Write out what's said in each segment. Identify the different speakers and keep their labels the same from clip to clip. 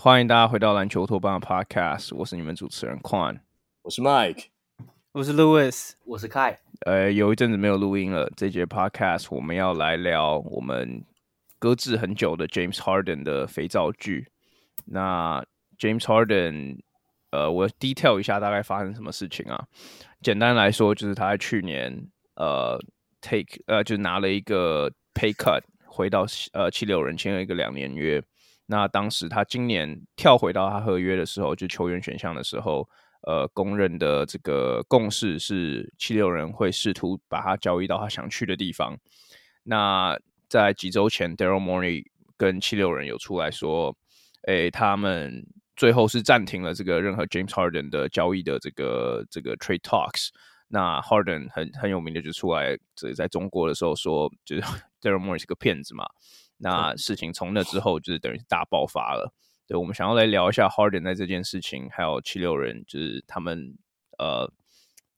Speaker 1: 欢迎大家回到篮球托邦的 Podcast，我是你们主持人 Quan，
Speaker 2: 我是 Mike，
Speaker 3: 我是 Louis，
Speaker 4: 我是 Kai。
Speaker 1: 呃，有一阵子没有录音了，这节 Podcast 我们要来聊我们搁置很久的 James Harden 的肥皂剧。那 James Harden，呃，我 detail 一下大概发生什么事情啊？简单来说，就是他在去年呃 take 呃就拿了一个 pay cut，回到呃七六人签了一个两年约。那当时他今年跳回到他合约的时候，就球员选项的时候，呃，公认的这个共识是七六人会试图把他交易到他想去的地方。那在几周前，Daryl Morey 跟七六人有出来说，诶，他们最后是暂停了这个任何 James Harden 的交易的这个这个 trade talks。那 Harden 很很有名的就出来，这在中国的时候说，就是 Daryl Morey 是个骗子嘛。那事情从那之后就是等于大爆发了。对，我们想要来聊一下 Harden 在这件事情，还有七六人就是他们呃，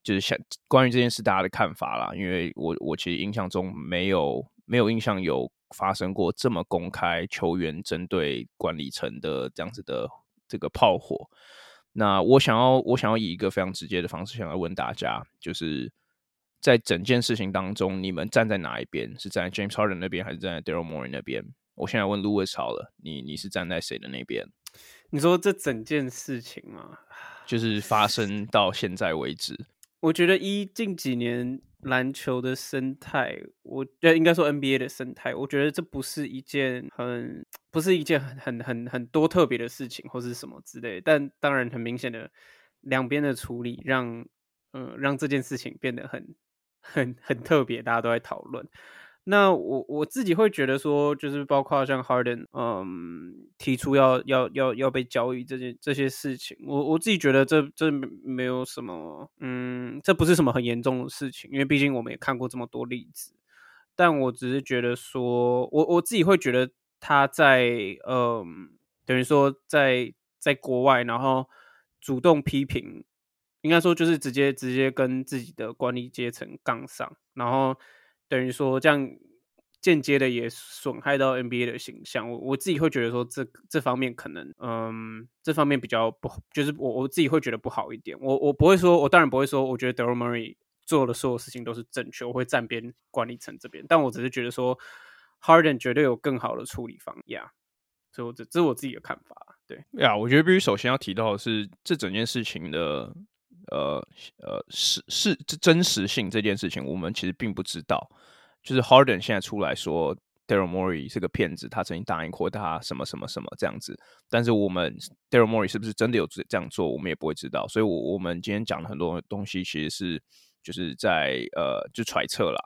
Speaker 1: 就是想关于这件事大家的看法啦。因为我我其实印象中没有没有印象有发生过这么公开球员针对管理层的这样子的这个炮火。那我想要我想要以一个非常直接的方式想要问大家，就是。在整件事情当中，你们站在哪一边？是站在 James Harden 那边，还是站在 Daryl Morey 那边？我现在问 Louis 好了，你你是站在谁的那边？
Speaker 3: 你说这整件事情吗？
Speaker 1: 就是发生到现在为止，
Speaker 3: 我觉得一近几年篮球的生态，我呃应该说 NBA 的生态，我觉得这不是一件很不是一件很很很很多特别的事情，或是什么之类。但当然，很明显的两边的处理让，让嗯让这件事情变得很。很很特别，大家都在讨论。那我我自己会觉得说，就是包括像 Harden，嗯，提出要要要要被交易这件这些事情，我我自己觉得这这没有什么，嗯，这不是什么很严重的事情，因为毕竟我们也看过这么多例子。但我只是觉得说，我我自己会觉得他在，嗯，等于说在在国外，然后主动批评。应该说就是直接直接跟自己的管理阶层杠上，然后等于说这样间接的也损害到 NBA 的形象。我我自己会觉得说这这方面可能嗯这方面比较不就是我我自己会觉得不好一点。我我不会说，我当然不会说，我觉得 Daryl Morey 做的所有事情都是正确，我会站边管理层这边。但我只是觉得说 Harden 绝对有更好的处理方呀所以我这这是我自己的看法。对
Speaker 1: 呀我觉得必须首先要提到的是这整件事情的。呃呃，是是这真实性这件事情，我们其实并不知道。就是 Harden 现在出来说 Daryl Morey 是个骗子，他曾经答应过他什么什么什么这样子。但是我们 Daryl Morey 是不是真的有这样做，我们也不会知道。所以，我我们今天讲的很多东西，其实是就是在呃就揣测啦。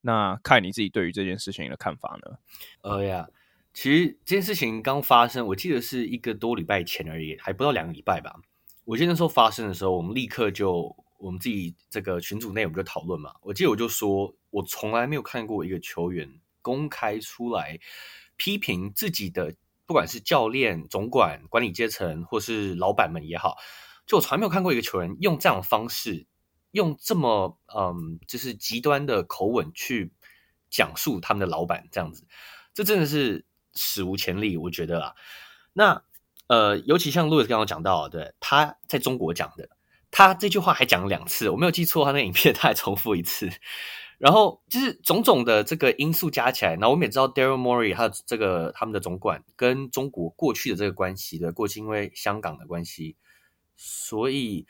Speaker 1: 那看你自己对于这件事情的看法呢？
Speaker 4: 呃呀，其实这件事情刚发生，我记得是一个多礼拜前而已，还不到两个礼拜吧。我记得那时候发生的时候，我们立刻就我们自己这个群组内我们就讨论嘛。我记得我就说，我从来没有看过一个球员公开出来批评自己的，不管是教练、总管、管理阶层，或是老板们也好，就我从来没有看过一个球员用这样的方式，用这么嗯，就是极端的口吻去讲述他们的老板这样子，这真的是史无前例，我觉得啊，那。呃，尤其像 Louis 刚刚讲到，对，他在中国讲的，他这句话还讲了两次，我没有记错，他那影片他还重复一次，然后就是种种的这个因素加起来，然后我们也知道 Daryl Morey 他这个他们的总管跟中国过去的这个关系的，过去因为香港的关系，所以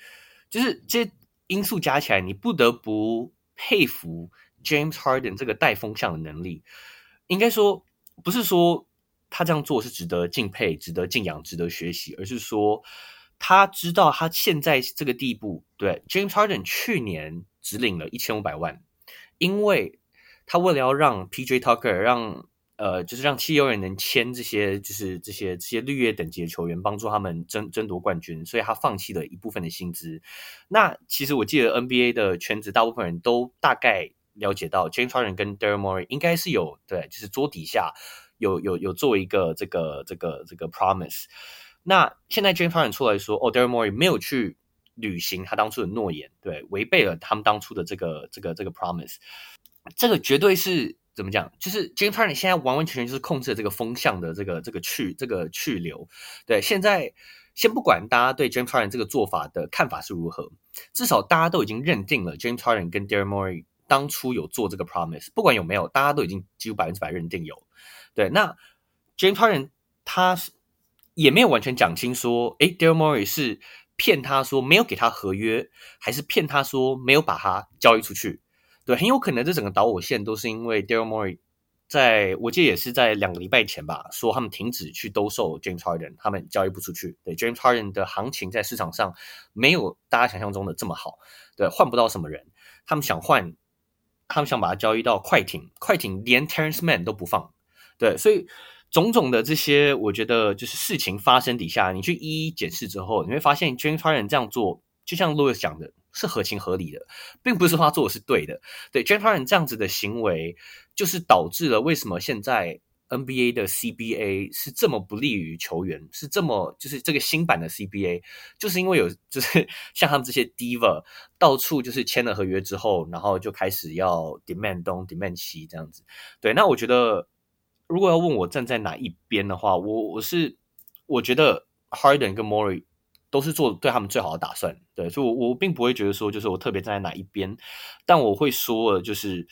Speaker 4: 就是这因素加起来，你不得不佩服 James Harden 这个带风向的能力。应该说，不是说他这样做是值得敬佩、值得敬仰、值得学习，而是说他知道他现在这个地步。对，James Harden 去年只领了一千五百万，因为他为了要让 PJ Tucker 让。呃，就是让七六人能签这些，就是这些这些绿叶等级的球员，帮助他们争争夺冠军，所以他放弃了一部分的薪资。那其实我记得 NBA 的圈子，大部分人都大概了解到，James Harden 跟 Daryl Morey 应该是有对，就是桌底下有有有做一个这个这个这个 promise。那现在 James Harden 出来说，哦，Daryl Morey 没有去履行他当初的诺言，对，违背了他们当初的这个这个这个 promise，这个绝对是。怎么讲？就是 James Harden 现在完完全全就是控制了这个风向的这个这个去这个去留。对，现在先不管大家对 James Harden 这个做法的看法是如何，至少大家都已经认定了 James Harden 跟 Daryl Morey 当初有做这个 promise，不管有没有，大家都已经几乎百分之百认定有。对，那 James Harden 他也没有完全讲清说，诶，Daryl Morey 是骗他说没有给他合约，还是骗他说没有把他交易出去？对，很有可能这整个导火线都是因为 Daryl Morey 在我记得也是在两个礼拜前吧，说他们停止去兜售 James Harden，他们交易不出去。对，James Harden 的行情在市场上没有大家想象中的这么好，对，换不到什么人。他们想换，他们想把它交易到快艇，快艇连 Terence Mann 都不放。对，所以种种的这些，我觉得就是事情发生底下，你去一一检视之后，你会发现 James Harden 这样做，就像 Louis 讲的。是合情合理的，并不是他做的是对的。对，James Harden 这样子的行为，就是导致了为什么现在 NBA 的 CBA 是这么不利于球员，是这么就是这个新版的 CBA，就是因为有就是 像他们这些 Diva 到处就是签了合约之后，然后就开始要 demand 东 demand 西这样子。对，那我觉得如果要问我站在哪一边的话，我我是我觉得 Harden 跟 m o r i。都是做对他们最好的打算，对，所以我，我并不会觉得说，就是我特别站在哪一边，但我会说的，就是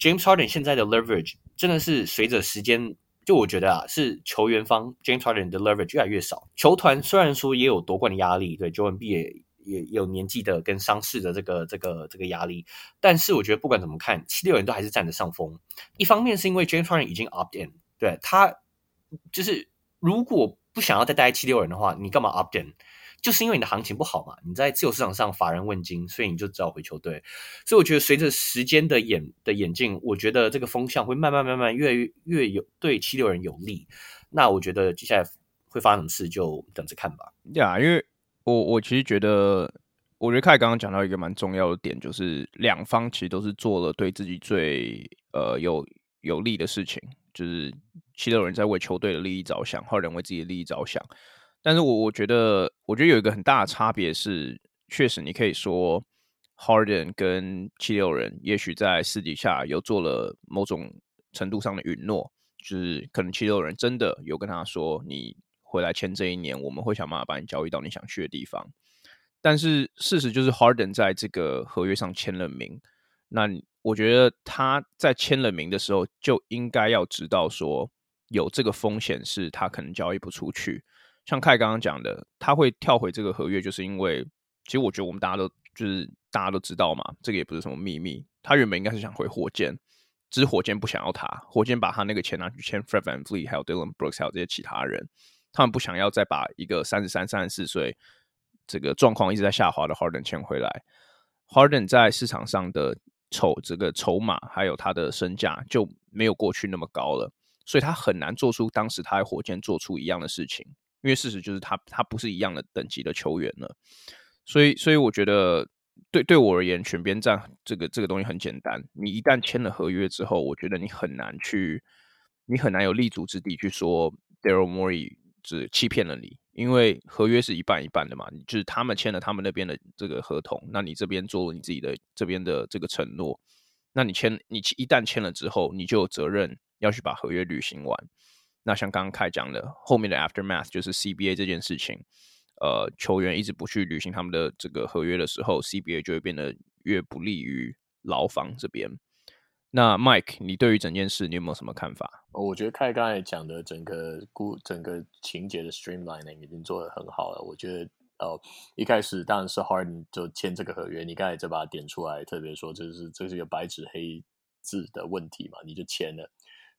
Speaker 4: James Harden 现在的 leverage 真的是随着时间，就我觉得啊，是球员方 James Harden 的 leverage 越来越少。球团虽然说也有夺冠的压力，对，Joel b 也也有年纪的跟伤势的这个这个这个压力，但是我觉得不管怎么看，七六人都还是占着上风。一方面是因为 James Harden 已经 opt in，对，他就是如果不想要再待七六人的话，你干嘛 opt in？就是因为你的行情不好嘛，你在自由市场上乏人问津，所以你就只好回球队。所以我觉得随着时间的演的演进，我觉得这个风向会慢慢慢慢越来越越有对七六人有利。那我觉得接下来会发生什么事，就等着看吧。
Speaker 1: 呀，yeah, 因为我我其实觉得，我觉得凯刚刚讲到一个蛮重要的点，就是两方其实都是做了对自己最呃有有利的事情，就是七六人在为球队的利益着想，或者为自己的利益着想。但是我我觉得，我觉得有一个很大的差别是，确实你可以说，Harden 跟七六人也许在私底下有做了某种程度上的允诺，就是可能七六人真的有跟他说，你回来签这一年，我们会想办法把你交易到你想去的地方。但是事实就是 Harden 在这个合约上签了名，那我觉得他在签了名的时候就应该要知道说，有这个风险是他可能交易不出去。像凯刚刚讲的，他会跳回这个合约，就是因为其实我觉得我们大家都就是大家都知道嘛，这个也不是什么秘密。他原本应该是想回火箭，只是火箭不想要他，火箭把他那个钱拿去签 Fred VanVleet，还有 Dylan Brooks，还有这些其他人，他们不想要再把一个三十三、三十四岁这个状况一直在下滑的 Harden 签回来。Harden 在市场上的筹这个筹码还有他的身价就没有过去那么高了，所以他很难做出当时他在火箭做出一样的事情。因为事实就是他他不是一样的等级的球员了，所以所以我觉得对对我而言，选边站这个这个东西很简单。你一旦签了合约之后，我觉得你很难去，你很难有立足之地去说 Daryl Morey 是欺骗了你，因为合约是一半一半的嘛，就是他们签了他们那边的这个合同，那你这边做了你自己的这边的这个承诺，那你签你一旦签了之后，你就有责任要去把合约履行完。那像刚刚开讲的，后面的 aftermath 就是 CBA 这件事情，呃，球员一直不去履行他们的这个合约的时候，CBA 就会变得越不利于劳方这边。那 Mike，你对于整件事你有没有什么看法？
Speaker 2: 我觉得凯刚才讲的整个故整个情节的 streamlining 已经做得很好了。我觉得哦，一开始当然是 Harden 就签这个合约，你刚才就把它点出来，特别说这是这是一个白纸黑字的问题嘛，你就签了。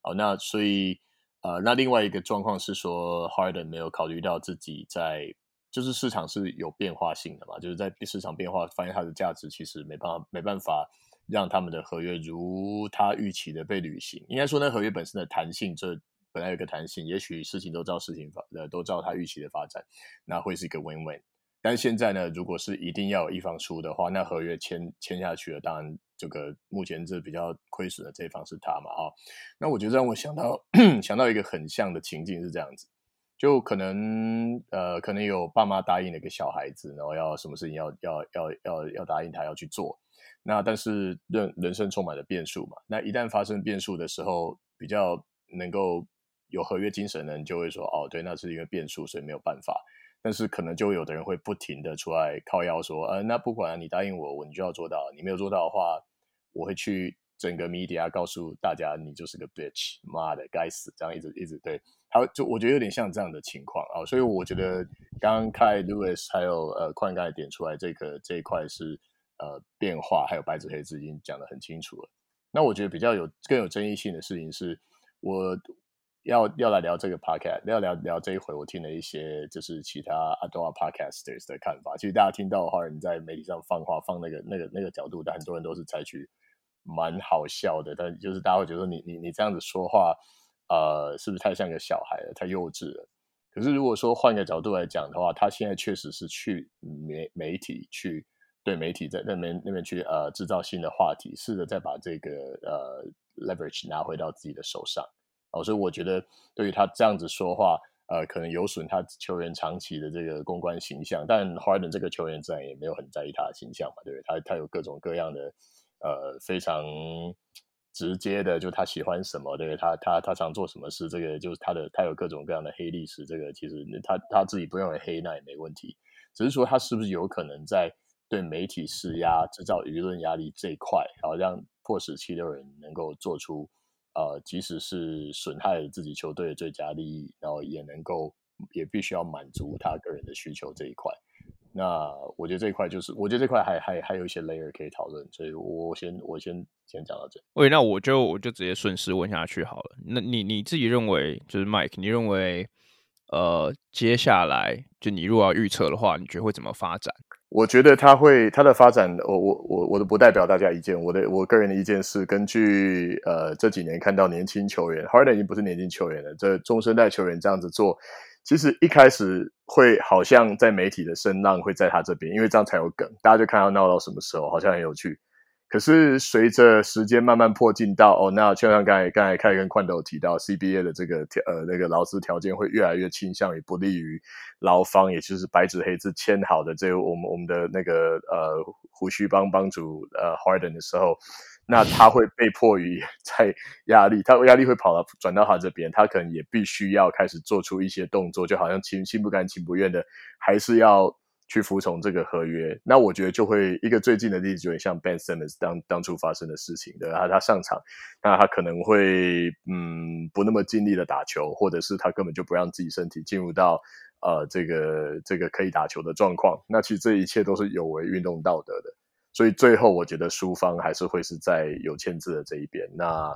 Speaker 2: 哦，那所以呃，那另外一个状况是说，Harden 没有考虑到自己在就是市场是有变化性的嘛，就是在市场变化发现它的价值其实没办法没办法让他们的合约如他预期的被履行。应该说，那合约本身的弹性这。本来有个弹性，也许事情都照事情发，呃，都照他预期的发展，那会是一个 win-win。但现在呢，如果是一定要有一方输的话，那合约签签下去了，当然这个目前这比较亏损的这一方是他嘛，啊，那我觉得让我想到 想到一个很像的情境是这样子，就可能呃，可能有爸妈答应了一个小孩子，然后要什么事情要要要要要答应他要去做，那但是人人生充满了变数嘛，那一旦发生变数的时候，比较能够。有合约精神的人就会说：“哦，对，那是一个变数，所以没有办法。”但是可能就有的人会不停的出来靠腰说：“呃，那不管你答应我，我你就要做到。你没有做到的话，我会去整个 media 告诉大家，你就是个 bitch，妈的，该死！”这样一直一直对，他就我觉得有点像这样的情况啊。所以我觉得刚刚开 Lewis 还有呃宽刚才点出来这个这一块是呃变化，还有白纸黑字已经讲得很清楚了。那我觉得比较有更有争议性的事情是我。要要来聊这个 podcast，要聊聊这一回，我听了一些就是其他 Adora podcasters 的看法。其实大家听到的话，你在媒体上放话放那个那个那个角度，但很多人都是采取蛮好笑的。但就是大家会觉得你你你这样子说话，呃，是不是太像个小孩了，太幼稚了？可是如果说换个角度来讲的话，他现在确实是去媒媒体去对媒体在那边那边去呃制造新的话题，试着再把这个呃 leverage 拿回到自己的手上。哦，所以我觉得对于他这样子说话，呃，可能有损他球员长期的这个公关形象。但 Harden 这个球员自然也没有很在意他的形象嘛，对不对？他他有各种各样的呃非常直接的，就他喜欢什么，对不对？他他他常做什么事，这个就是他的他有各种各样的黑历史。这个其实他他自己不认为黑，那也没问题。只是说他是不是有可能在对媒体施压、制造舆论压力这一块，然后让迫使七六人能够做出。呃，即使是损害自己球队的最佳利益，然后也能够，也必须要满足他个人的需求这一块。那我觉得这一块就是，我觉得这块还还还有一些 layer 可以讨论，所以我先我先先讲到这。
Speaker 1: 喂，那我就我就直接顺势问下去好了。那你你自己认为，就是 Mike，你认为，呃，接下来就你如果要预测的话，你觉得会怎么发展？
Speaker 2: 我觉得他会他的发展，我我我我都不代表大家意见。我的我个人的意见是，根据呃这几年看到年轻球员，Harden 已经不是年轻球员了，这中生代球员这样子做，其实一开始会好像在媒体的声浪会在他这边，因为这样才有梗，大家就看到闹到什么时候，好像很有趣。可是随着时间慢慢迫近到哦，那就像刚才刚才开跟宽豆提到，CBA 的这个条呃那个劳资条件会越来越倾向于不利于劳方，也就是白纸黑字签好的这个我们我们的那个呃胡须帮帮主呃 Harden 的时候，那他会被迫于在压力，他压力会跑到转到他这边，他可能也必须要开始做出一些动作，就好像心心不甘情不愿的，还是要。去服从这个合约，那我觉得就会一个最近的例子，就很像 Ben Simmons 当当初发生的事情，对，他他上场，那他可能会嗯不那么尽力的打球，或者是他根本就不让自己身体进入到呃这个这个可以打球的状况。那其实这一切都是有违运动道德的，所以最后我觉得输方还是会是在有签字的这一边。那。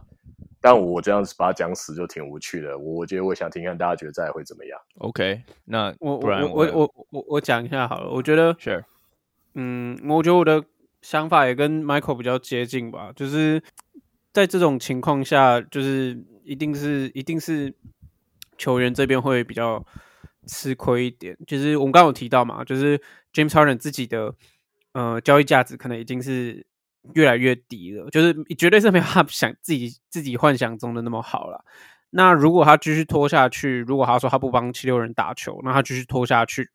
Speaker 2: 但我这样子把它讲死就挺无趣的。我我觉得我想听看大家觉得再会怎么样。
Speaker 1: OK，那
Speaker 3: 我
Speaker 1: 不然我
Speaker 3: 我我我我讲一下好了。我觉得
Speaker 1: ，Sure，
Speaker 3: 嗯，我觉得我的想法也跟 Michael 比较接近吧。就是在这种情况下，就是一定是一定是球员这边会比较吃亏一点。就是我们刚刚有提到嘛，就是 James Harden 自己的呃交易价值可能已经是。越来越低了，就是绝对是没有他想自己自己幻想中的那么好了。那如果他继续拖下去，如果他说他不帮七六人打球，那他继续拖下去，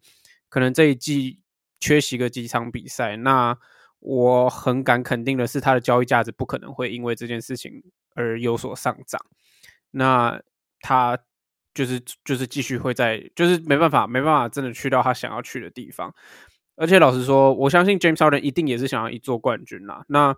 Speaker 3: 可能这一季缺席个几场比赛。那我很敢肯定的是，他的交易价值不可能会因为这件事情而有所上涨。那他就是就是继续会在，就是没办法没办法真的去到他想要去的地方。而且老实说，我相信 James Harden 一定也是想要一座冠军啦。那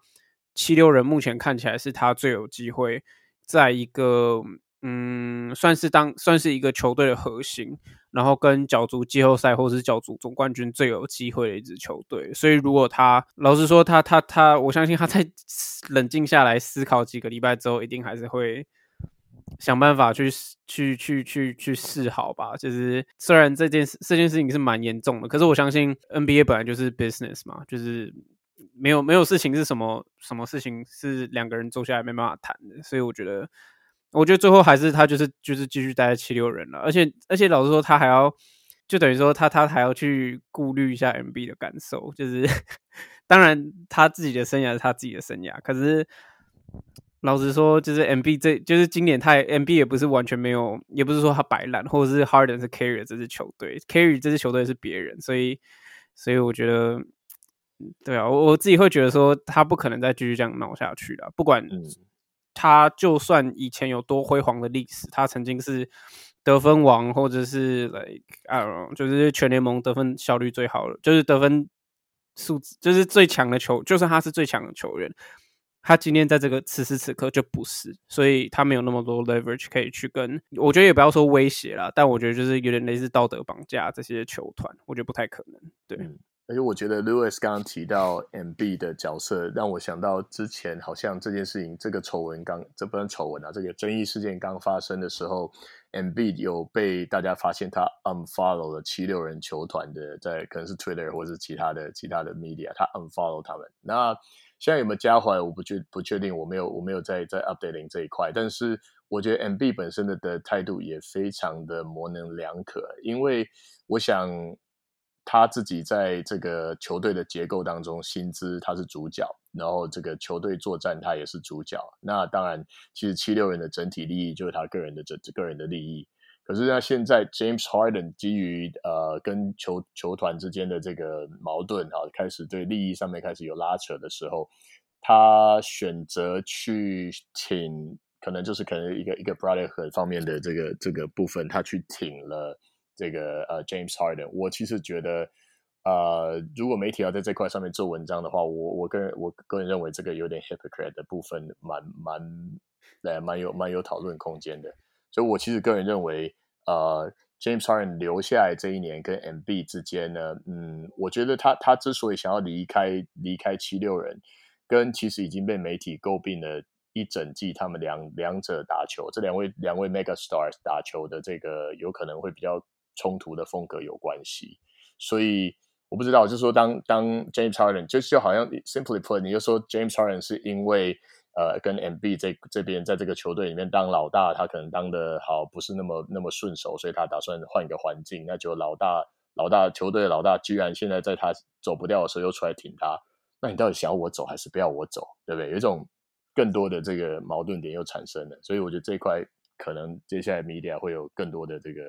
Speaker 3: 七六人目前看起来是他最有机会在一个嗯，算是当算是一个球队的核心，然后跟角逐季后赛或者是角逐总冠军最有机会的一支球队。所以如果他老实说，他他他，我相信他在 冷静下来思考几个礼拜之后，一定还是会想办法去去去去去示好吧。就是虽然这件事这件事情是蛮严重的，可是我相信 NBA 本来就是 business 嘛，就是。没有没有事情是什么什么事情是两个人坐下来没办法谈的，所以我觉得，我觉得最后还是他就是就是继续待在七六人了，而且而且老实说，他还要就等于说他他还要去顾虑一下 MB 的感受，就是 当然他自己的生涯是他自己的生涯，可是老实说，就是 MB 这就是今年太 MB 也不是完全没有，也不是说他摆烂，或者是 Harden 是 carry 这支球队，carry 这支球队是别人，所以所以我觉得。对啊，我我自己会觉得说他不可能再继续这样闹下去了。不管他就算以前有多辉煌的历史，他曾经是得分王，或者是 like I don't know，就是全联盟得分效率最好的，就是得分数字就是最强的球，就算他是最强的球员，他今天在这个此时此刻就不是，所以他没有那么多 leverage 可以去跟，我觉得也不要说威胁啦，但我觉得就是有点类似道德绑架这些球团，我觉得不太可能，对。
Speaker 2: 而且我觉得 Lewis 刚刚提到 MB 的角色，让我想到之前好像这件事情，这个丑闻刚，这不算丑闻啊，这个争议事件刚发生的时候，MB 有被大家发现他 unfollow 了七六人球团的，在可能是 Twitter 或者是其他的其他的 media，他 unfollow 他们。那现在有没有加回来？我不确不确定，我没有我没有在在 updating 这一块。但是我觉得 MB 本身的的态度也非常的模棱两可，因为我想。他自己在这个球队的结构当中，薪资他是主角，然后这个球队作战他也是主角。那当然，其实七六人的整体利益就是他个人的这个人的利益。可是那现在 James Harden 基于呃跟球球团之间的这个矛盾哈，开始对利益上面开始有拉扯的时候，他选择去挺，可能就是可能一个一个 brotherhood 方面的这个这个部分，他去挺了。这个呃，James Harden，我其实觉得，呃，如果媒体要在这块上面做文章的话，我我个人我个人认为这个有点 hypocrite 的部分蛮，蛮蛮蛮有蛮有讨论空间的。所以，我其实个人认为，呃，James Harden 留下来这一年跟 MB 之间呢，嗯，我觉得他他之所以想要离开离开七六人，跟其实已经被媒体诟病了一整季，他们两两者打球，这两位两位 mega stars 打球的这个有可能会比较。冲突的风格有关系，所以我不知道，就是说当当 James Harden 就就好像 simply put，你就说 James Harden 是因为呃跟 MB 这这边在这个球队里面当老大，他可能当的好不是那么那么顺手，所以他打算换一个环境。那就老大老大球队老大居然现在在他走不掉的时候又出来挺他，那你到底想要我走还是不要我走，对不对？有一种更多的这个矛盾点又产生了，所以我觉得这块可能接下来 media 会有更多的这个。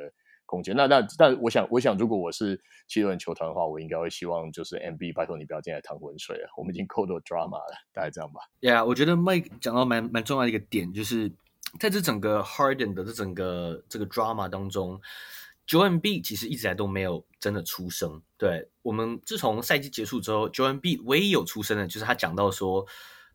Speaker 2: 空间，那那但我想，我想如果我是七六人球团的话，我应该会希望就是 MB 拜托你不要进来淌浑水了，我们已经够多 drama 了，大概这样吧。
Speaker 4: Yeah，我觉得 Mike 讲到蛮蛮重要的一个点，就是在这整个 Harden 的这整个这个 drama 当中，Joel Embiid 其实一直来都没有真的出声。对，我们自从赛季结束之后，Joel Embiid 唯一有出声的，就是他讲到说，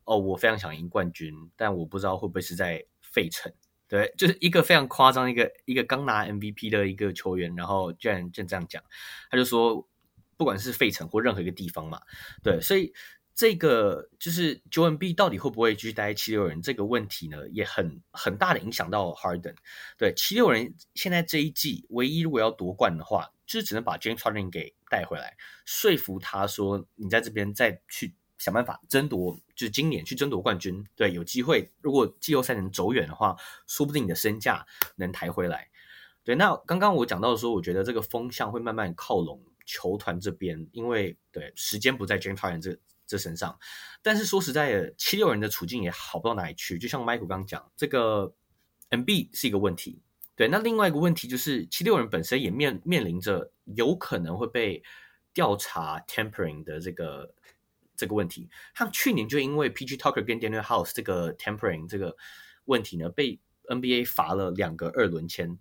Speaker 4: 哦，我非常想赢冠军，但我不知道会不会是在费城。对，就是一个非常夸张，一个一个刚拿 MVP 的一个球员，然后居然就这样讲，他就说，不管是费城或任何一个地方嘛，对，所以这个就是 Joel Embiid 到底会不会继续待七六人这个问题呢，也很很大的影响到 Harden。对，七六人现在这一季唯一如果要夺冠的话，就是只能把 James Harden 给带回来，说服他说，你在这边再去。想办法争夺，就是今年去争夺冠军，对，有机会。如果季后赛能走远的话，说不定你的身价能抬回来。对，那刚刚我讲到说，我觉得这个风向会慢慢靠拢球团这边，因为对时间不在 James Harden 这这身上。但是说实在的，七六人的处境也好不到哪里去。就像 Michael 刚刚讲，这个 MB 是一个问题。对，那另外一个问题就是七六人本身也面面临着有可能会被调查 tampering 的这个。这个问题，像去年就因为 PG Tucker 跟 Danuel House 这个 Tempering 这个问题呢，被 NBA 罚了两个二轮签。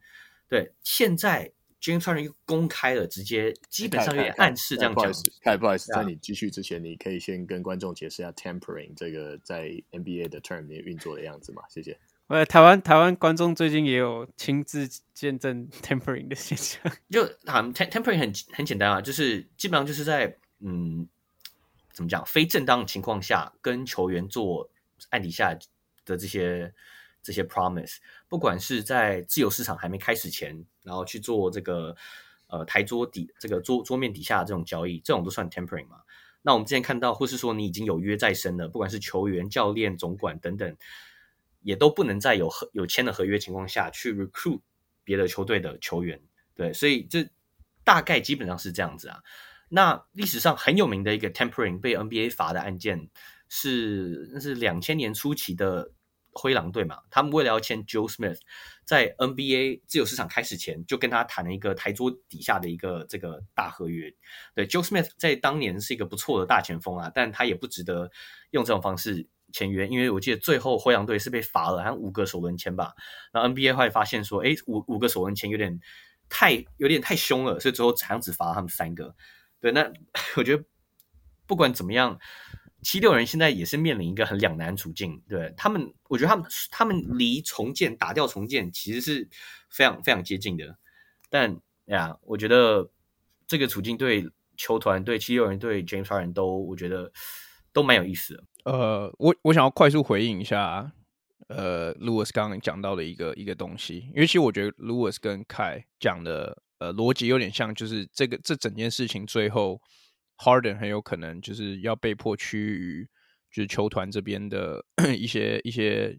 Speaker 4: 对，现在 James Harden 又公开了，直接基本上有点暗示这样讲。不好意思，
Speaker 2: 不好意思，在你继续之前，你可以先跟观众解释一下 Tempering 这个在 NBA 的 term 里面运作的样子嘛？谢谢。
Speaker 3: 呃，台湾台湾观众最近也有亲自见证 tempering 的现象，
Speaker 4: 就啊，tempering 很很简单啊，就是基本上就是在嗯，怎么讲，非正当情况下跟球员做暗底下的这些这些 promise，不管是在自由市场还没开始前，然后去做这个呃台桌底这个桌桌面底下的这种交易，这种都算 tempering 嘛。那我们之前看到，或是说你已经有约在身了，不管是球员、教练、总管等等。也都不能在有合有签的合约情况下去 recruit 别的球队的球员，对，所以这大概基本上是这样子啊。那历史上很有名的一个 tempering 被 NBA 罚的案件是，那是两千年初期的灰狼队嘛，他们为了要签 Joe Smith，在 NBA 自由市场开始前就跟他谈了一个台桌底下的一个这个大合约。对，Joe Smith 在当年是一个不错的大前锋啊，但他也不值得用这种方式。签约，因为我记得最后灰狼队是被罚了，好像五个首轮签吧。然后 NBA 会发现说，哎，五五个首轮签有点太有点太凶了，所以最后好像只罚了他们三个。对，那 我觉得不管怎么样，七六人现在也是面临一个很两难处境。对他们，我觉得他们他们离重建打掉重建其实是非常非常接近的。但呀，我觉得这个处境对球团、对七六人、对 James Harden 都，我觉得都蛮有意思的。
Speaker 1: 呃，我我想要快速回应一下，呃，Lewis 刚刚讲到的一个一个东西，因为其实我觉得 Lewis 跟 Kai 讲的呃逻辑有点像，就是这个这整件事情最后 Harden 很有可能就是要被迫趋于就是球团这边的 一些一些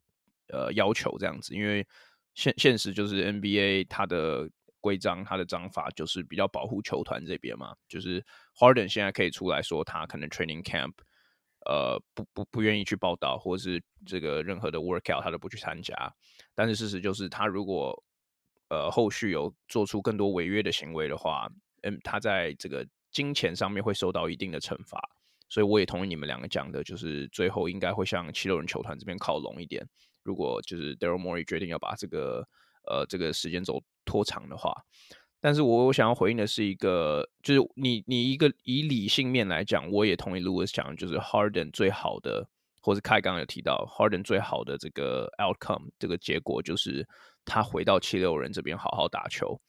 Speaker 1: 呃要求这样子，因为现现实就是 NBA 它的规章它的章法就是比较保护球团这边嘛，就是 Harden 现在可以出来说他可能 training camp。呃，不不不愿意去报道，或者是这个任何的 workout，他都不去参加。但是事实就是，他如果呃后续有做出更多违约的行为的话，嗯，他在这个金钱上面会受到一定的惩罚。所以我也同意你们两个讲的，就是最后应该会向七六人球团这边靠拢一点。如果就是 Daryl Morey 决定要把这个呃这个时间轴拖长的话。但是我我想要回应的是一个，就是你你一个以理性面来讲，我也同意 Lewis 讲，就是 Harden 最好的，或是凯刚有提到 Harden 最好的这个 outcome 这个结果，就是他回到七六人这边好好打球，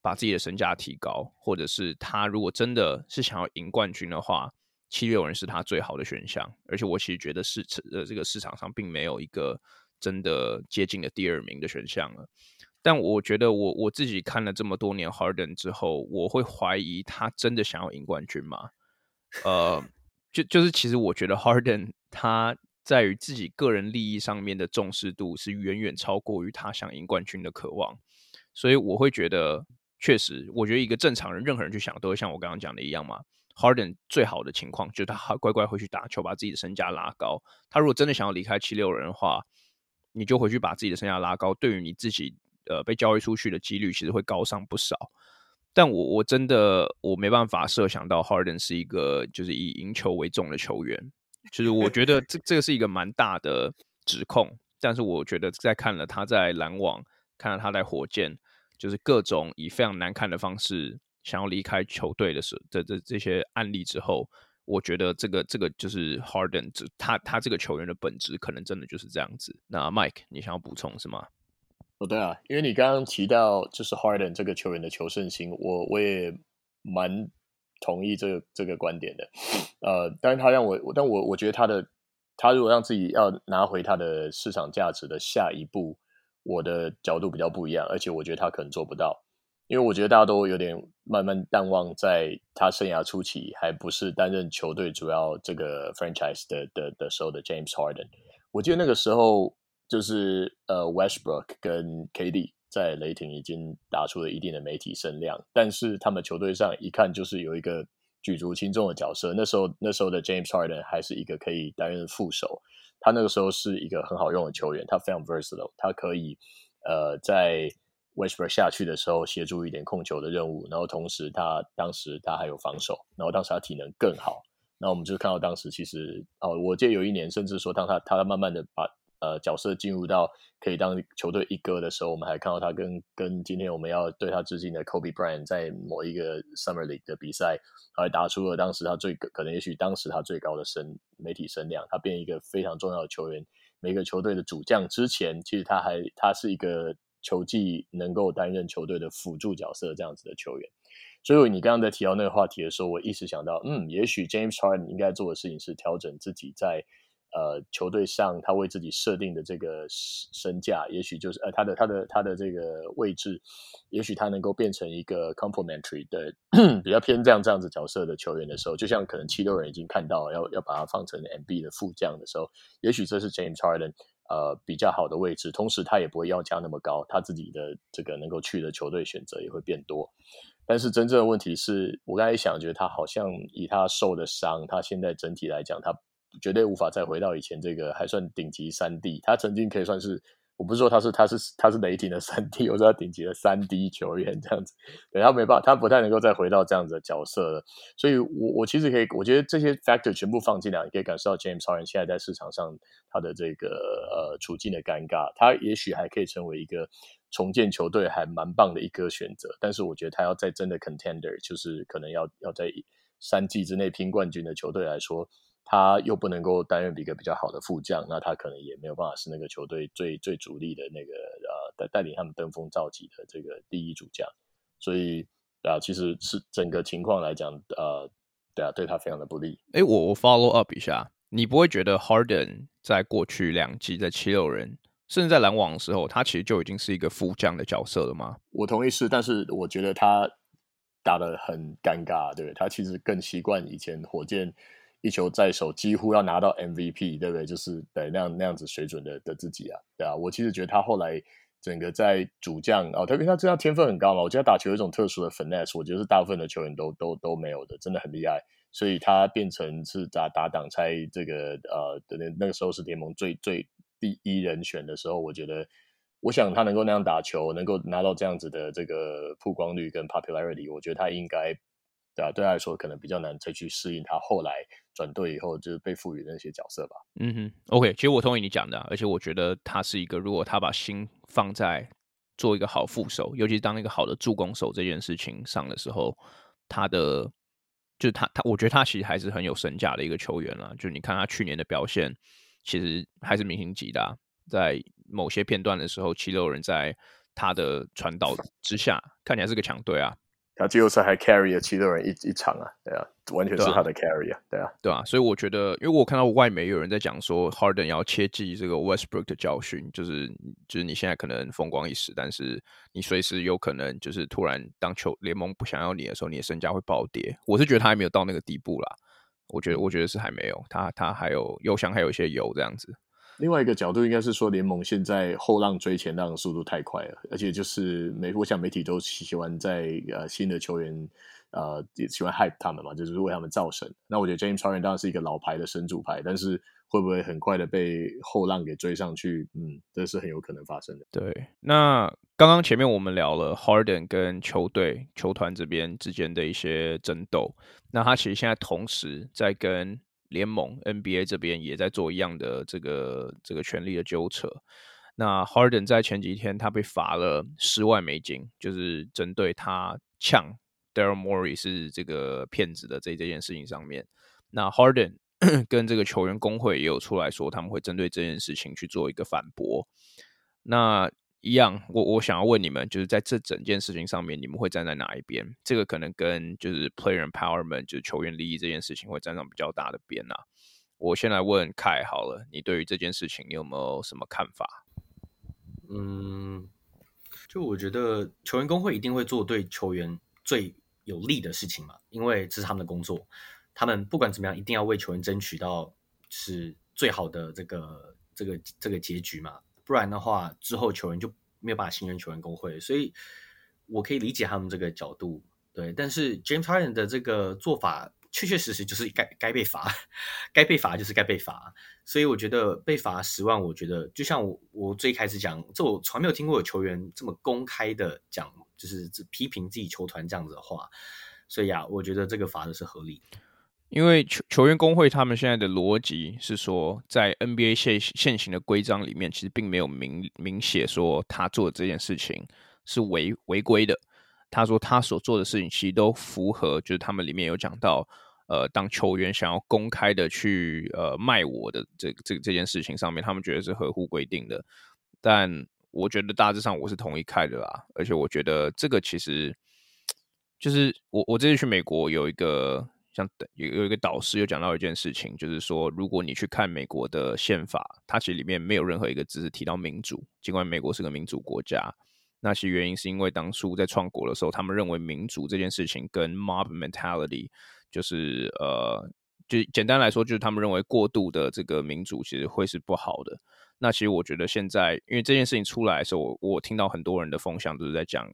Speaker 1: 把自己的身价提高，或者是他如果真的是想要赢冠军的话，七六人是他最好的选项。而且我其实觉得市呃这个市场上并没有一个真的接近的第二名的选项了。但我觉得我我自己看了这么多年 Harden 之后，我会怀疑他真的想要赢冠军吗？呃，就就是其实我觉得 Harden 他在于自己个人利益上面的重视度是远远超过于他想赢冠军的渴望，所以我会觉得确实，我觉得一个正常人，任何人去想都会像我刚刚讲的一样嘛。Harden 最好的情况就是他乖乖回去打球，把自己的身价拉高。他如果真的想要离开七六人的话，你就回去把自己的身价拉高，对于你自己。呃，被交易出去的几率其实会高上不少，但我我真的我没办法设想到 Harden 是一个就是以赢球为重的球员，就是我觉得这这个是一个蛮大的指控，但是我觉得在看了他在篮网，看了他在火箭，就是各种以非常难看的方式想要离开球队的时这这这些案例之后，我觉得这个这个就是 Harden 这他他这个球员的本质可能真的就是这样子。那 Mike，你想要补充是吗？
Speaker 2: 哦，对啊，因为你刚刚提到就是 Harden 这个球员的求胜心，我我也蛮同意这个这个观点的。呃，但是他让我，但我我觉得他的他如果让自己要拿回他的市场价值的下一步，我的角度比较不一样，而且我觉得他可能做不到，因为我觉得大家都有点慢慢淡忘，在他生涯初期还不是担任球队主要这个 franchise 的的的时候的 James Harden，我记得那个时候。就是呃，Westbrook 跟 KD 在雷霆已经打出了一定的媒体声量，但是他们球队上一看就是有一个举足轻重的角色。那时候那时候的 James Harden 还是一个可以担任副手，他那个时候是一个很好用的球员，他非常 versatile，他可以呃在 Westbrook 下去的时候协助一点控球的任务，然后同时他当时他还有防守，然后当时他体能更好。那我们就看到当时其实哦，我记得有一年甚至说当他他慢慢的把呃，角色进入到可以当球队一哥的时候，我们还看到他跟跟今天我们要对他致敬的 Kobe Bryant 在某一个 Summer League 的比赛，还打出了当时他最可能也许当时他最高的声媒体声量，他变一个非常重要的球员。每个球队的主将之前，其实他还他是一个球技能够担任球队的辅助角色这样子的球员。所以你刚刚在提到那个话题的时候，我一时想到，嗯，也许 James Harden 应该做的事情是调整自己在。呃，球队上他为自己设定的这个身价，也许就是呃他的他的他的这个位置，也许他能够变成一个 complementary 的比较偏这样这样子角色的球员的时候，就像可能七六人已经看到要要把他放成 MB 的副将的时候，也许这是 James Harden 呃比较好的位置，同时他也不会要价那么高，他自己的这个能够去的球队选择也会变多。但是真正的问题是我刚才想，觉得他好像以他受的伤，他现在整体来讲他。绝对无法再回到以前这个还算顶级三 D，他曾经可以算是，我不是说他是他是他是雷霆的三 D，我说他顶级的三 D 球员这样子，对，他没办法，他不太能够再回到这样子的角色了。所以我，我其实可以，我觉得这些 factor 全部放进来，你可以感受到 James Harden 现在在市场上他的这个呃处境的尴尬，他也许还可以成为一个重建球队还蛮棒的一个选择，但是我觉得他要在真的 contender，就是可能要要在三季之内拼冠军的球队来说。他又不能够担任一个比较好的副将，那他可能也没有办法是那个球队最最主力的那个呃带带领他们登峰造极的这个第一主将，所以啊，其实是整个情况来讲，呃，对啊，对他非常的不利。
Speaker 1: 哎，我我 follow up 一下，你不会觉得 Harden 在过去两季在七六人，甚至在篮网的时候，他其实就已经是一个副将的角色了吗？
Speaker 2: 我同意是，但是我觉得他打得很尴尬，对，他其实更习惯以前火箭。一球在手，几乎要拿到 MVP，对不对？就是对那样那样子水准的的自己啊，对啊。我其实觉得他后来整个在主将哦，特别他这样天分很高嘛。我觉得他打球有一种特殊的 finesse，我觉得是大部分的球员都都都没有的，真的很厉害。所以他变成是打打挡拆这个呃的那那个时候是联盟最最第一人选的时候，我觉得我想他能够那样打球，能够拿到这样子的这个曝光率跟 popularity，我觉得他应该。对啊，对他来说可能比较难再去适应他后来转队以后就是被赋予的那些角色吧。
Speaker 1: 嗯哼，OK，其实我同意你讲的，而且我觉得他是一个，如果他把心放在做一个好副手，尤其是当一个好的助攻手这件事情上的时候，他的就他他，我觉得他其实还是很有身价的一个球员啦。就你看他去年的表现，其实还是明星级的，在某些片段的时候，七六人在他的传导之下，看起来是个强队啊。
Speaker 2: 他季后赛还 carry 了七六人一一场啊，对啊，完全是他的 carry 啊，对啊，
Speaker 1: 对啊，所以我觉得，因为我看到外媒有人在讲说，Harden 要切记这个 Westbrook 的教训，就是就是你现在可能风光一时，但是你随时有可能就是突然当球联盟不想要你的时候，你的身价会暴跌。我是觉得他还没有到那个地步啦，我觉得我觉得是还没有，他他还有油箱还有一些油这样子。
Speaker 2: 另外一个角度应该是说，联盟现在后浪追前浪的速度太快了，而且就是媒，我想媒体都喜欢在呃新的球员呃也喜欢 hype 他们嘛，就是为他们造神。那我觉得 James Harden 当然是一个老牌的神主牌，但是会不会很快的被后浪给追上去？嗯，这是很有可能发生的。
Speaker 1: 对，那刚刚前面我们聊了 Harden 跟球队球团这边之间的一些争斗，那他其实现在同时在跟。联盟 NBA 这边也在做一样的这个这个权力的纠扯。那 Harden 在前几天他被罚了十万美金，就是针对他呛 Daryl Morey 是这个骗子的这这件事情上面。那 Harden 跟这个球员工会也有出来说，他们会针对这件事情去做一个反驳。那一样，我我想要问你们，就是在这整件事情上面，你们会站在哪一边？这个可能跟就是 player empowerment，就是球员利益这件事情会站上比较大的边呐、啊。我先来问凯好了，你对于这件事情你有没有什么看法？
Speaker 4: 嗯，就我觉得球员工会一定会做对球员最有利的事情嘛，因为这是他们的工作，他们不管怎么样，一定要为球员争取到是最好的这个这个这个结局嘛。不然的话，之后球员就没有办法信任球员工会，所以我可以理解他们这个角度，对。但是 James Harden 的这个做法，确确实实就是该该被罚，该被罚就是该被罚。所以我觉得被罚十万，我觉得就像我我最开始讲，这我从来没有听过有球员这么公开的讲，就是批评自己球团这样子的话。所以啊，我觉得这个罚的是合理。
Speaker 1: 因为球球员工会他们现在的逻辑是说，在 NBA 现现行的规章里面，其实并没有明明写说他做的这件事情是违违规的。他说他所做的事情其实都符合，就是他们里面有讲到，呃，当球员想要公开的去呃卖我的这这这件事情上面，他们觉得是合乎规定的。但我觉得大致上我是同意开的啦，而且我觉得这个其实就是我我这次去美国有一个像有有一个导师有讲到一件事情，就是说如果你去看美国的宪法，它其实里面没有任何一个字是提到民主，尽管美国是个民主国家。那其原因是因为当初在创国的时候，他们认为民主这件事情跟 mob mentality 就是呃，就简单来说，就是他们认为过度的这个民主其实会是不好的。那其实我觉得现在，因为这件事情出来的时候，我我听到很多人的风向都是在讲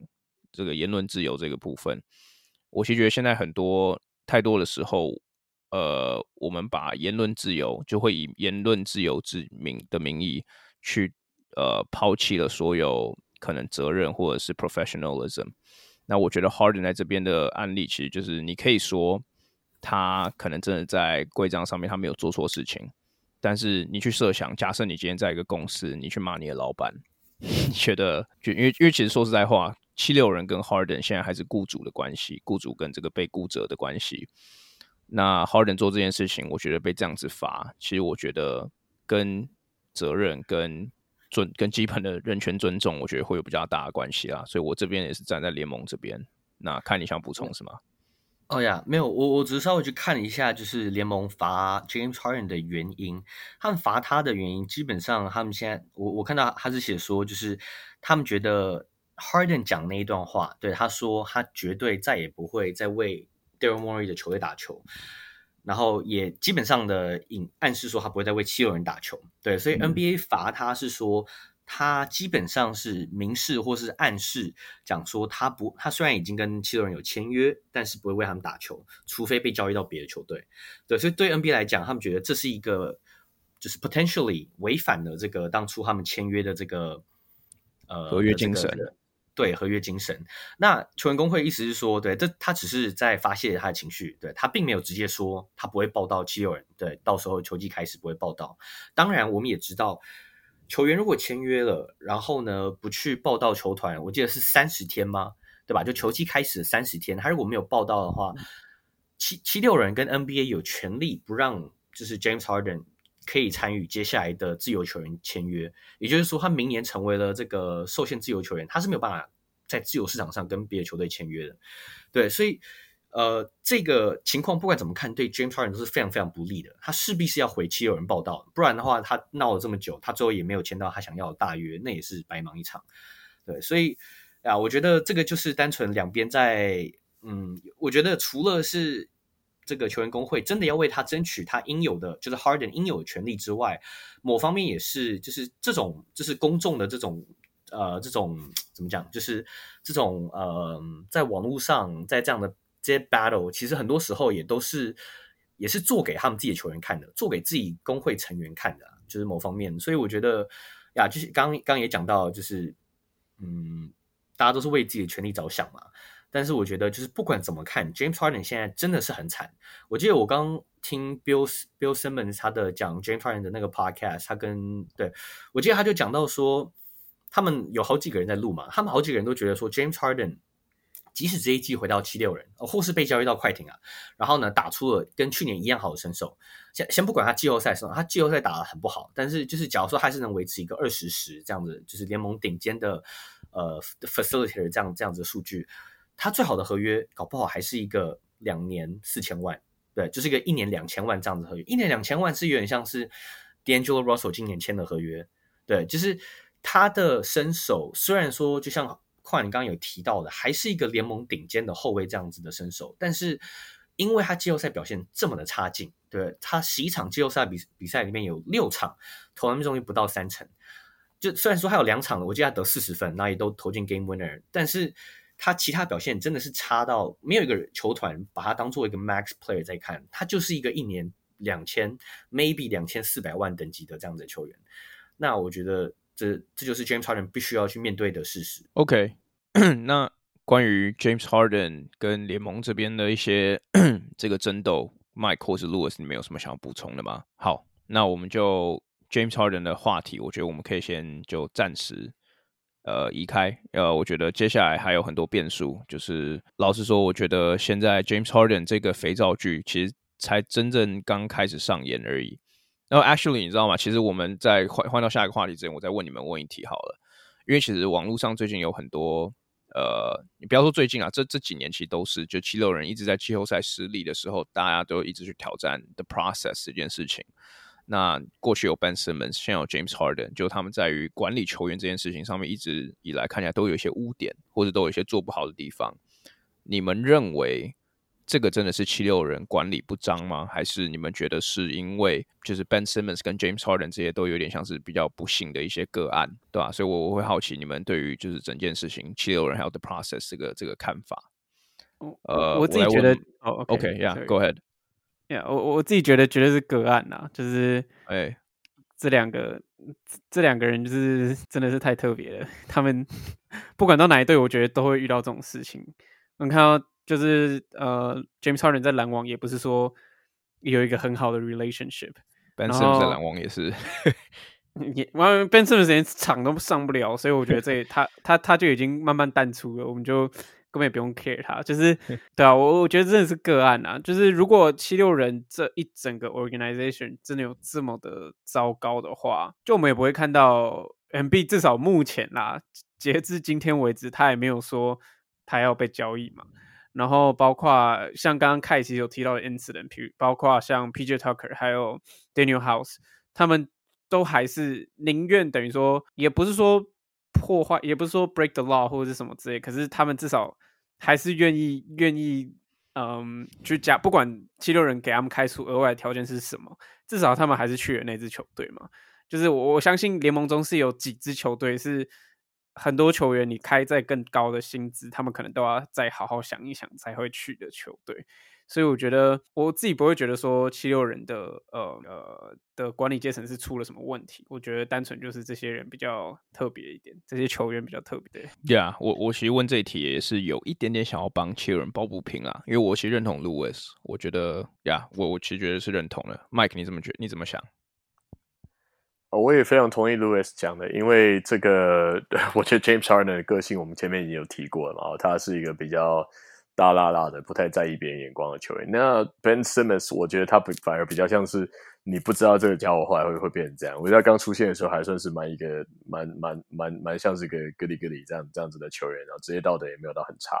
Speaker 1: 这个言论自由这个部分。我其实觉得现在很多太多的时候，呃，我们把言论自由就会以言论自由之名的名义去呃抛弃了所有。可能责任或者是 professionalism，那我觉得 Harden 在这边的案例，其实就是你可以说他可能真的在规章上面他没有做错事情，但是你去设想，假设你今天在一个公司，你去骂你的老板，你觉得就因为因为其实说实在话，七六人跟 Harden 现在还是雇主的关系，雇主跟这个被雇者的关系。那 Harden 做这件事情，我觉得被这样子罚，其实我觉得跟责任跟尊跟基本的人权尊重，我觉得会有比较大的关系啦，所以我这边也是站在联盟这边。那看你想补充什么？
Speaker 4: 哦呀，没有，我我只是稍微去看了一下，就是联盟罚 James Harden 的原因。他们罚他的原因，基本上他们现在，我我看到他是写说，就是他们觉得 Harden 讲那一段话，对他说，他绝对再也不会再为 Daryl Morey 的球队打球。然后也基本上的隐暗示说他不会再为七六人打球，对，所以 NBA 罚他是说他基本上是明示或是暗示讲说他不，他虽然已经跟七六人有签约，但是不会为他们打球，除非被交易到别的球队，对，所以对 NBA 来讲，他们觉得这是一个就是 potentially 违反了这个当初他们签约的这个呃
Speaker 1: 合约精神。
Speaker 4: 对合约精神，那球员工会意思是说，对，这他只是在发泄他的情绪，对，他并没有直接说他不会报到七六人，对，到时候球季开始不会报到。当然，我们也知道，球员如果签约了，然后呢不去报到球团，我记得是三十天吗？对吧？就球季开始三十天，他如果没有报到的话，七七六人跟 NBA 有权利不让，就是 James Harden。可以参与接下来的自由球员签约，也就是说，他明年成为了这个受限自由球员，他是没有办法在自由市场上跟别的球队签约的。对，所以呃，这个情况不管怎么看，对 James Harden 都是非常非常不利的。他势必是要回七六人报到，不然的话，他闹了这么久，他最后也没有签到他想要的大约，那也是白忙一场。对，所以啊，我觉得这个就是单纯两边在，嗯，我觉得除了是。这个球员工会真的要为他争取他应有的，就是 Harden 应有的权利之外，某方面也是，就是这种，就是公众的这种，呃，这种怎么讲，就是这种呃，在网络上，在这样的这些 battle，其实很多时候也都是，也是做给他们自己的球员看的，做给自己工会成员看的，就是某方面。所以我觉得呀，就是刚刚也讲到，就是嗯，大家都是为自己的权利着想嘛。但是我觉得，就是不管怎么看，James Harden 现在真的是很惨。我记得我刚听 Bill Bill Simmons 他的讲 James Harden 的那个 podcast，他跟对我记得他就讲到说，他们有好几个人在录嘛，他们好几个人都觉得说，James Harden 即使这一季回到七六人，或是被交易到快艇啊，然后呢打出了跟去年一样好的身手。先先不管他季后赛什么，他季后赛打得很不好，但是就是假如说还是能维持一个二十十这样子，就是联盟顶尖的呃 facilitator 这样这样子的数据。他最好的合约搞不好还是一个两年四千万，对，就是一个一年两千万这样子合约。一年两千万是有点像是 D'Angelo Russell 今年签的合约，对，就是他的身手虽然说就像况你刚刚有提到的，还是一个联盟顶尖的后卫这样子的身手，但是因为他季后赛表现这么的差劲，对，他十一场季后赛比比赛里面有六场投篮命中率不到三成，就虽然说他有两场，我记得他得四十分，那也都投进 Game Winner，但是。他其他表现真的是差到没有一个球团把他当做一个 max player 在看，他就是一个一年两千 maybe 两千四百万等级的这样的球员。那我觉得这这就是 James Harden 必须要去面对的事实。
Speaker 1: OK，那关于 James Harden 跟联盟这边的一些 这个争斗，Mike 或是 Lewis，你们有什么想要补充的吗？好，那我们就 James Harden 的话题，我觉得我们可以先就暂时。呃，移开。呃，我觉得接下来还有很多变数。就是老实说，我觉得现在 James Harden 这个肥皂剧，其实才真正刚开始上演而已。然后，actually，你知道吗？其实我们在换换到下一个话题之前，我再问你们问一题好了。因为其实网络上最近有很多，呃，你不要说最近啊，这这几年其实都是，就七六人一直在季后赛失利的时候，大家都一直去挑战 the process 这件事情。那过去有 Ben Simmons，现在有 James Harden，就他们在于管理球员这件事情上面，一直以来看起来都有一些污点，或者都有一些做不好的地方。你们认为？这个真的是七六人管理不彰吗？还是你们觉得是因为就是 Ben Simmons 跟 James Harden 这些都有点像是比较不幸的一些个案，对吧？所以我我会好奇你们对于就是整件事情七六人还有 The Process 这个这个看法。呃，
Speaker 3: 我自己觉得哦
Speaker 1: ，OK，Yeah，Go
Speaker 3: ahead，Yeah，我我自己觉得绝对是个案呐，就是哎，这两个这两个人就是真的是太特别了，他们不管到哪一队，我觉得都会遇到这种事情。能看到。就是呃，James Harden 在篮网也不是说有一个很好的 relationship，Ben
Speaker 1: Simmons 在篮网也是，
Speaker 3: 也完 Ben Simmons 连场都上不了，所以我觉得这他他他就已经慢慢淡出了，我们就根本也不用 care 他。就是 对啊，我我觉得真的是个案啊。就是如果七六人这一整个 organization 真的有这么的糟糕的话，就我们也不会看到 Embiid 至少目前啦，截至今天为止，他也没有说他要被交易嘛。然后包括像刚刚凯奇有提到的 incident，包括像 PJ Tucker 还有 Daniel House，他们都还是宁愿等于说，也不是说破坏，也不是说 break the law 或者是什么之类，可是他们至少还是愿意愿意，嗯，去加，不管七六人给他们开出额外的条件是什么，至少他们还是去了那支球队嘛。就是我我相信联盟中是有几支球队是。很多球员，你开在更高的薪资，他们可能都要再好好想一想才会去的球队。所以我觉得我自己不会觉得说七六人的呃呃的管理阶层是出了什么问题。我觉得单纯就是这些人比较特别一点，这些球员比较特别。对
Speaker 1: 呀，yeah, 我我其实问这一题也是有一点点想要帮七六人抱不平啊，因为我其实认同 Louis，我觉得呀，yeah, 我我其实觉得是认同的。Mike，你怎么觉？你怎么想？
Speaker 2: 我也非常同意 Louis 讲的，因为这个，我觉得 James Harden 的个性，我们前面已经有提过了嘛，他是一个比较大剌剌的，不太在意别人眼光的球员。那 Ben Simmons，我觉得他不反而比较像是你不知道这个家伙后来会会变成这样。我觉得他刚出现的时候还算是蛮一个蛮蛮蛮蛮像是个 goody goody 这样这样子的球员，然后职业道德也没有到很差。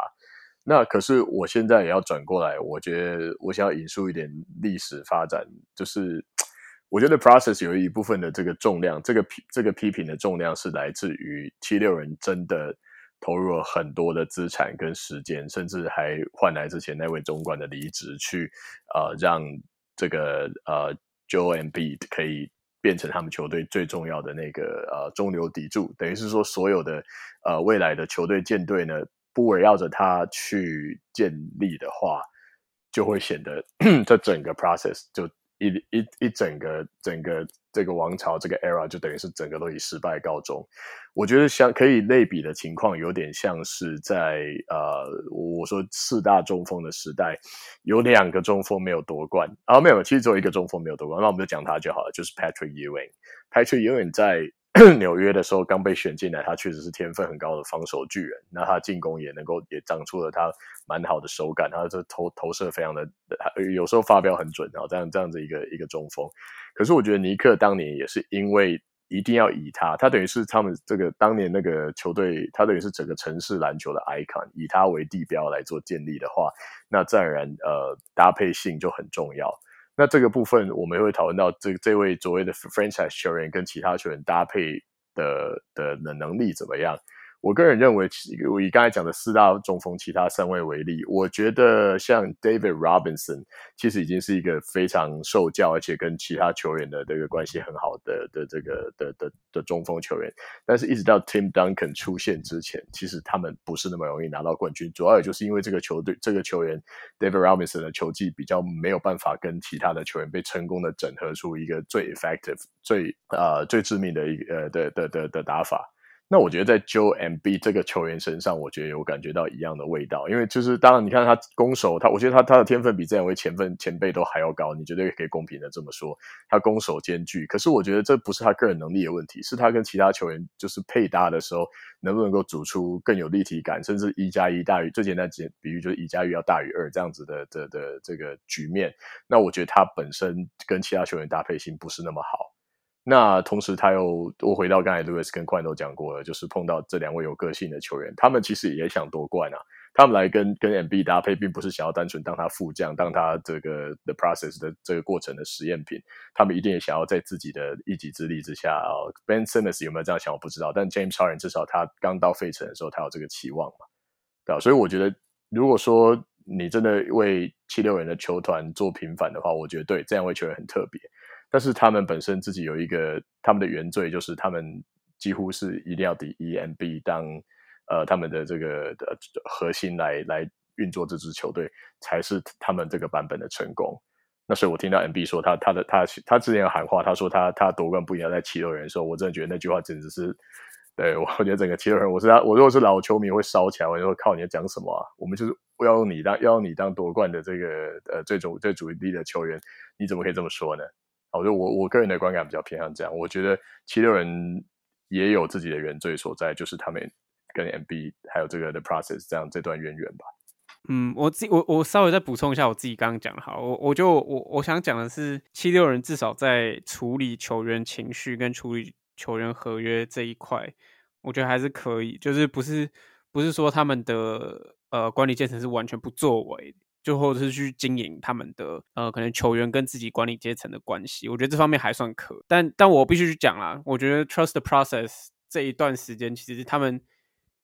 Speaker 2: 那可是我现在也要转过来，我觉得我想要引述一点历史发展，就是。我觉得 process 有一部分的这个重量，这个批这个批评的重量是来自于七六人真的投入了很多的资产跟时间，甚至还换来之前那位总管的离职，去呃让这个呃 Joel Embiid 可以变成他们球队最重要的那个呃中流砥柱，等于是说所有的呃未来的球队建队呢，不围绕着他去建立的话，就会显得 这整个 process 就。一一一整个整个这个王朝这个 era 就等于是整个都以失败告终。我觉得像可以类比的情况，有点像是在呃我说四大中锋的时代，有两个中锋没有夺冠啊，没有，其实只有一个中锋没有夺冠，那我们就讲他就好了，就是 Patrick Ewing。Patrick Ewing 在。纽约的时候刚被选进来，他确实是天分很高的防守巨人。那他进攻也能够也长出了他蛮好的手感，他这投投射非常的，有时候发飙很准，然后这样这样子一个一个中锋。可是我觉得尼克当年也是因为一定要以他，他等于是他们这个当年那个球队，他等于是整个城市篮球的 icon，以他为地标来做建立的话，那自然而然呃搭配性就很重要。那这个部分，我们会讨论到这这位所谓的 franchise 球员跟其他球员搭配的的的能力怎么样。我个人认为，我以刚才讲的四大中锋，其他三位为例，我觉得像 David Robinson 其实已经是一个非常受教，而且跟其他球员的这个关系很好的的这个的的的中锋球员。但是，一直到 Tim Duncan 出现之前，其实他们不是那么容易拿到冠军。主要也就是因为这个球队这个球员 David Robinson 的球技比较没有办法跟其他的球员被成功的整合出一个最 effective 最、呃、最致命的一呃的的的的打法。那我觉得在 Joe MB 这个球员身上，我觉得有感觉到一样的味道，因为就是当然你看他攻守，他我觉得他他的天分比这两位前分前辈都还要高，你绝对可以公平的这么说，他攻守兼具。可是我觉得这不是他个人能力的问题，是他跟其他球员就是配搭的时候，能不能够组出更有立体感，甚至一加一大于最简单的比喻就是一加一要大于二这样子的的，的这个局面。那我觉得他本身跟其他球员搭配性不是那么好。那同时，他又我回到刚才，Lewis 跟冠都讲过了，就是碰到这两位有个性的球员，他们其实也想夺冠啊。他们来跟跟 Embiid 搭配，并不是想要单纯当他副将，当他这个 the process 的这个过程的实验品。他们一定也想要在自己的一己之力之下啊。Ben Simmons 有没有这样想，我不知道。但 James Harden 至少他刚到费城的时候，他有这个期望嘛，对吧？所以我觉得，如果说你真的为七六人的球团做平反的话，我觉得对这两位球员很特别。但是他们本身自己有一个他们的原罪，就是他们几乎是一定要以 EMB 当呃他们的这个的核心来来运作这支球队，才是他们这个版本的成功。那所以我听到 N B 说他他的他他之前有喊话，他说他他夺冠不应该在七六人的时候，我真的觉得那句话简直是对我觉得整个七六人，我是他我如果是老球迷会烧起来，我就说靠你在讲什么？我们就是要用你当要用你当夺冠的这个呃最主最主力的球员，你怎么可以这么说呢？我觉得我我个人的观感比较偏向这样，我觉得七六人也有自己的原罪所在，就是他们跟 MB 还有这个 The Process 这样这段渊源吧。
Speaker 3: 嗯，我自己我我稍微再补充一下我自己刚刚讲的好，我我就我我想讲的是，七六人至少在处理球员情绪跟处理球员合约这一块，我觉得还是可以，就是不是不是说他们的呃管理阶层是完全不作为。就或者是去经营他们的呃，可能球员跟自己管理阶层的关系，我觉得这方面还算可。但但我必须去讲啦，我觉得 trust the process 这一段时间，其实他们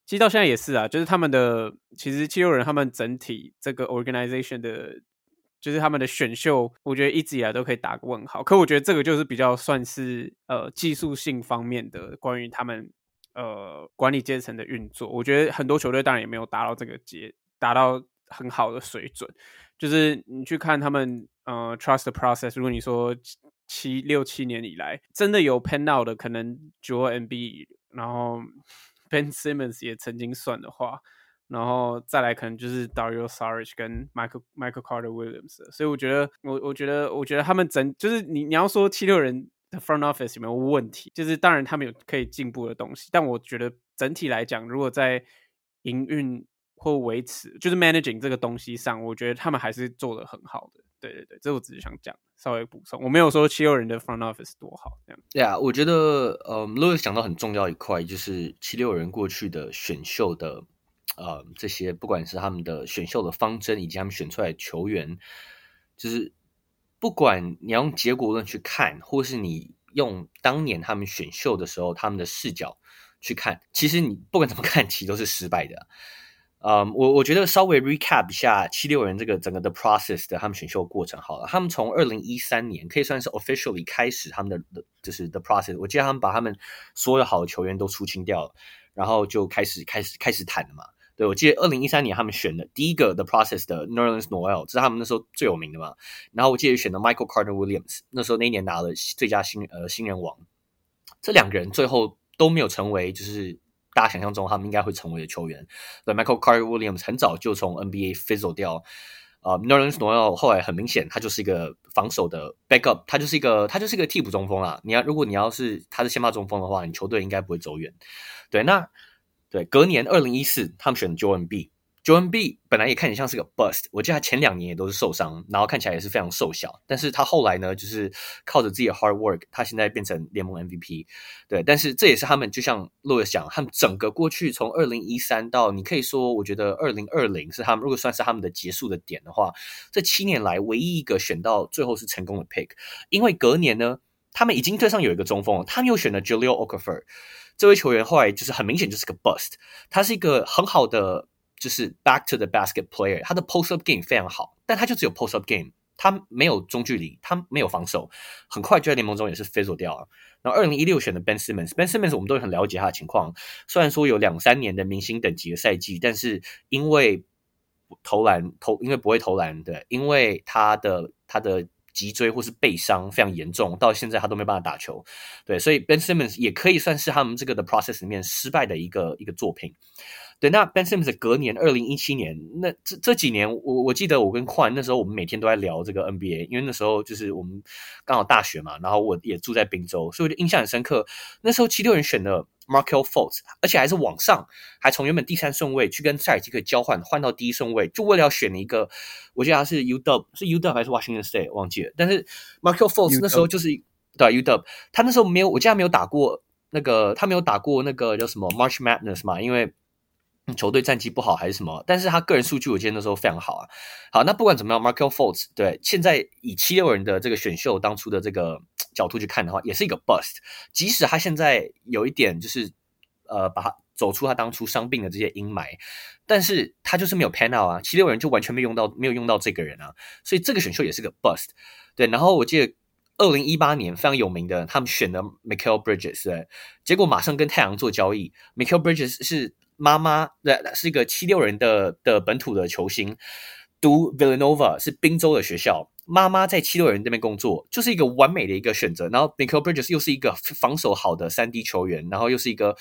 Speaker 3: 其实到现在也是啊，就是他们的其实七六人他们整体这个 organization 的，就是他们的选秀，我觉得一直以来都可以打个问号。可我觉得这个就是比较算是呃技术性方面的关于他们呃管理阶层的运作，我觉得很多球队当然也没有达到这个阶，达到。很好的水准，就是你去看他们，呃，trust the process。如果你说七六七年以来真的有 pan out 的，可能 Joel m b 然后 Ben Simmons 也曾经算的话，然后再来可能就是 Dario Saric 跟 Michael Michael Carter Williams。所以我觉得，我我觉得，我觉得他们整就是你你要说七六人的 front office 有没有问题，就是当然他们有可以进步的东西，但我觉得整体来讲，如果在营运或维持就是 managing 这个东西上，我觉得他们还是做得很好的。对对对，这我只是想讲，稍微补充。我没有说七六人的 front office 多好这样。
Speaker 4: 对啊，我觉得呃，Louis 讲到很重要一块，就是七六人过去的选秀的呃这些，不管是他们的选秀的方针，以及他们选出来的球员，就是不管你要用结果论去看，或是你用当年他们选秀的时候他们的视角去看，其实你不管怎么看，其实都是失败的。嗯，我我觉得稍微 recap 一下七六人这个整个的 process 的他们选秀过程好了。他们从二零一三年可以算是 officially 开始他们的就是 the process。我记得他们把他们所有好的球员都出清掉了，然后就开始开始开始谈了嘛。对，我记得二零一三年他们选的第一个 the process 的 Nerlens Noel，这是他们那时候最有名的嘛。然后我记得选的 Michael Carter Williams，那时候那一年拿了最佳新呃新人王。这两个人最后都没有成为就是。大家想象中他们应该会成为的球员，对，Michael Carter Williams 很早就从 NBA fizzle 掉，呃、n o r l a n s Noel 后来很明显他就是一个防守的 backup，他就是一个他就是一个替补中锋啦。你要如果你要是他是先发中锋的话，你球队应该不会走远。对，那对隔年二零一四他们选 Joel b。Joel Embiid 本来也看起来像是个 bust，我记得他前两年也都是受伤，然后看起来也是非常瘦小。但是他后来呢，就是靠着自己的 hard work，他现在变成联盟 MVP。对，但是这也是他们就像 Louis 讲，他们整个过去从二零一三到你可以说，我觉得二零二零是他们如果算是他们的结束的点的话，这七年来唯一一个选到最后是成功的 pick。因为隔年呢，他们已经队上有一个中锋，他们又选了 Julio Okafor 这位球员，后来就是很明显就是个 bust，他是一个很好的。就是 back to the basket player，他的 post up game 非常好，但他就只有 post up game，他没有中距离，他没有防守，很快就在联盟中也是 fizzle 掉了。然后二零一六选的 Ben Simmons，Ben Simmons 我们都很了解他的情况，虽然说有两三年的明星等级的赛季，但是因为投篮投，因为不会投篮，对，因为他的他的脊椎或是背伤非常严重，到现在他都没办法打球。对，所以 Ben Simmons 也可以算是他们这个的 process 里面失败的一个一个作品。对，那 Ben Simmons 隔年二零一七年，那这这几年，我我记得我跟宽那时候，我们每天都在聊这个 NBA，因为那时候就是我们刚好大学嘛，然后我也住在滨州，所以我就印象很深刻。那时候七六人选了 Markelle Fultz，而且还是往上，还从原本第三顺位去跟塞尔吉克交换，换到第一顺位，就为了要选一个，我记得他是 UW，是 UW 还是 Washington State 忘记了。但是 Markelle Fultz 那时候就是对 UW，他那时候没有，我记得他没有打过那个，他没有打过那个叫什么 March Madness 嘛，因为。球队战绩不好还是什么？但是他个人数据我记得那时候非常好啊。好，那不管怎么样，Markelle Fultz 对，现在以七六人的这个选秀当初的这个角度去看的话，也是一个 bust。即使他现在有一点就是呃，把他走出他当初伤病的这些阴霾，但是他就是没有 pan out 啊。七六人就完全没用到，没有用到这个人啊。所以这个选秀也是个 bust。对，然后我记得二零一八年非常有名的，他们选的 Mikal Bridges，对，结果马上跟太阳做交易。Mikal Bridges 是。妈妈对，是一个七六人的的本土的球星，读 Villanova 是宾州的学校。妈妈在七六人那边工作，就是一个完美的一个选择。然后 Mikal Bridges 又是一个防守好的三 D 球员，然后又是一个，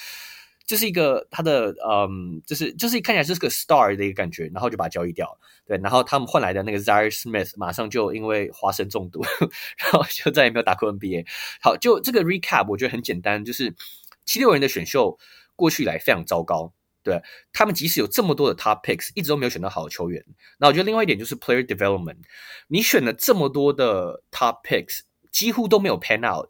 Speaker 4: 就是一个他的嗯，就是就是看起来就是个 star 的一个感觉，然后就把他交易掉。对，然后他们换来的那个 Zaire Smith 马上就因为花生中毒，然后就再也没有打过 NBA。好，就这个 recap 我觉得很简单，就是七六人的选秀过去以来非常糟糕。对，他们即使有这么多的 top picks，一直都没有选到好的球员。那我觉得另外一点就是 player development，你选了这么多的 top picks，几乎都没有 pan out。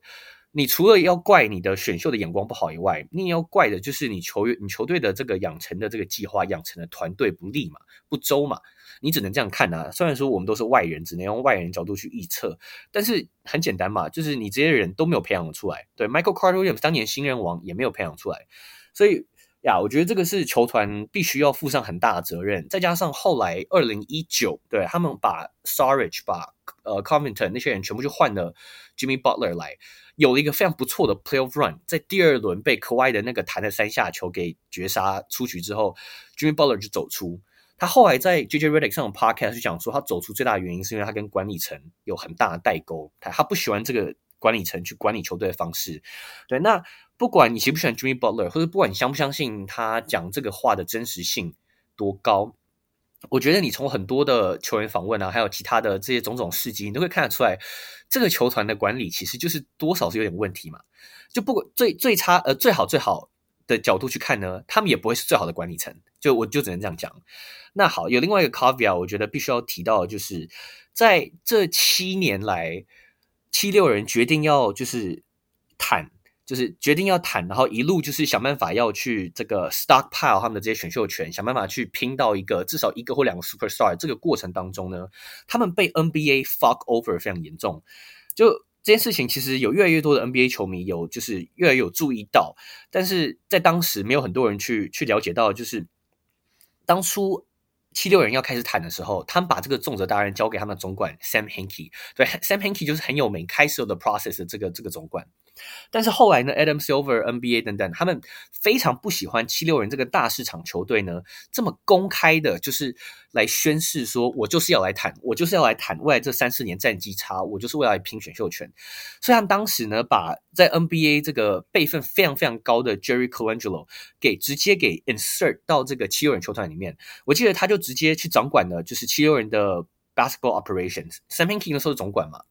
Speaker 4: 你除了要怪你的选秀的眼光不好以外，你也要怪的就是你球员、你球队的这个养成的这个计划、养成的团队不利嘛、不周嘛。你只能这样看啊。虽然说我们都是外人，只能用外人角度去预测，但是很简单嘛，就是你这些人都没有培养出来。对，Michael Carter Williams 当年新人王也没有培养出来，所以。呀，我觉得这个是球团必须要负上很大的责任。再加上后来二零一九，对他们把 s a r i c h 把呃 Covington 那些人全部就换了 Jimmy Butler 来，有了一个非常不错的 Playoff Run。在第二轮被 k a w i 的那个弹的三下球给绝杀出局之后，Jimmy Butler 就走出。他后来在 JJ Redick 上的 Podcast 就讲说，他走出最大的原因是因为他跟管理层有很大的代沟，他他不喜欢这个管理层去管理球队的方式。对，那。不管你喜不喜欢 Jimmy Butler，或者不管你相不相信他讲这个话的真实性多高，我觉得你从很多的球员访问啊，还有其他的这些种种事迹，你都会看得出来，这个球团的管理其实就是多少是有点问题嘛。就不管最最差呃最好最好的角度去看呢，他们也不会是最好的管理层。就我就只能这样讲。那好，有另外一个 caveat，我觉得必须要提到就是在这七年来，七六人决定要就是谈。就是决定要谈，然后一路就是想办法要去这个 stockpile 他们的这些选秀权，想办法去拼到一个至少一个或两个 superstar。这个过程当中呢，他们被 NBA fuck over 非常严重。就这件事情，其实有越来越多的 NBA 球迷有就是越来越有注意到，但是在当时没有很多人去去了解到，就是当初七六人要开始谈的时候，他们把这个重责大任交给他们总管 Sam Hinkie。对，Sam Hinkie 就是很有名，开始的 process 这个这个总管。但是后来呢，Adam Silver、NBA 等等，他们非常不喜欢七六人这个大市场球队呢，这么公开的，就是来宣示说，我就是要来谈，我就是要来谈未来这三四年战绩差，我就是为了来拼选秀权。所以他们当时呢，把在 NBA 这个辈分非常非常高的 Jerry Colangelo 给直接给 insert 到这个七六人球团里面。我记得他就直接去掌管了，就是七六人的 basketball operations。Sam Hinkie 的时候总管嘛，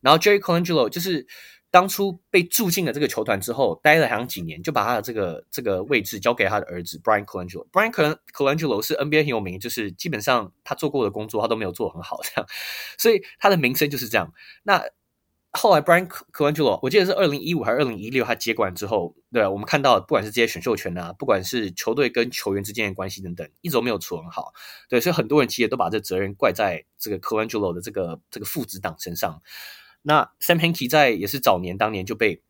Speaker 4: 然后 Jerry Colangelo 就是。当初被住进了这个球团之后，待了好像几年，就把他的这个这个位置交给他的儿子 Brian Colangelo。Brian Colangelo 是 NBA 很有名，就是基本上他做过的工作他都没有做很好这样，所以他的名声就是这样。那后来 Brian Colangelo，我记得是二零一五还是二零一六，他接管之后，对，我们看到不管是这些选秀权啊，不管是球队跟球员之间的关系等等，一直都没有处很好。对，所以很多人其实都把这责任怪在这个 Colangelo 的这个这个父子党身上。那 Sam Hinkie 在也是早年当年就被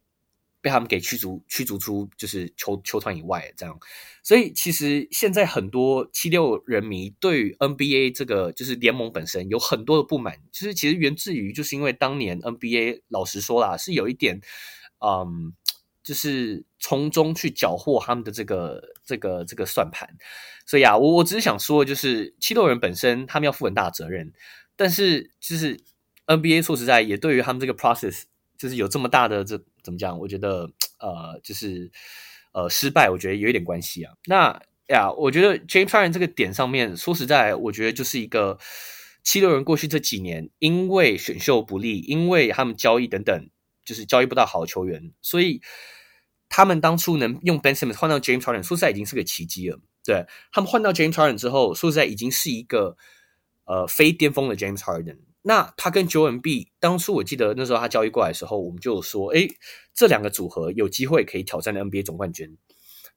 Speaker 4: 被他们给驱逐驱逐出就是球球团以外这样，所以其实现在很多七六人迷对 NBA 这个就是联盟本身有很多的不满，其实其实源自于就是因为当年 NBA 老实说啦是有一点嗯，就是从中去缴获他们的这个这个这个算盘，所以啊我我只是想说就是七六人本身他们要负很大的责任，但是就是。NBA 说实在也对于他们这个 process，就是有这么大的这怎么讲？我觉得呃，就是呃失败，我觉得有一点关系啊。那呀，我觉得 James Harden 这个点上面，说实在，我觉得就是一个七六人过去这几年因为选秀不利，因为他们交易等等，就是交易不到好球员，所以他们当初能用 Ben Simmons 换到 James Harden，说实在已经是个奇迹了。对，他们换到 James Harden 之后，说实在已经是一个呃非巅峰的 James Harden。那他跟 Joel Embiid 当初我记得那时候他交易过来的时候，我们就说，哎，这两个组合有机会可以挑战 NBA 总冠军。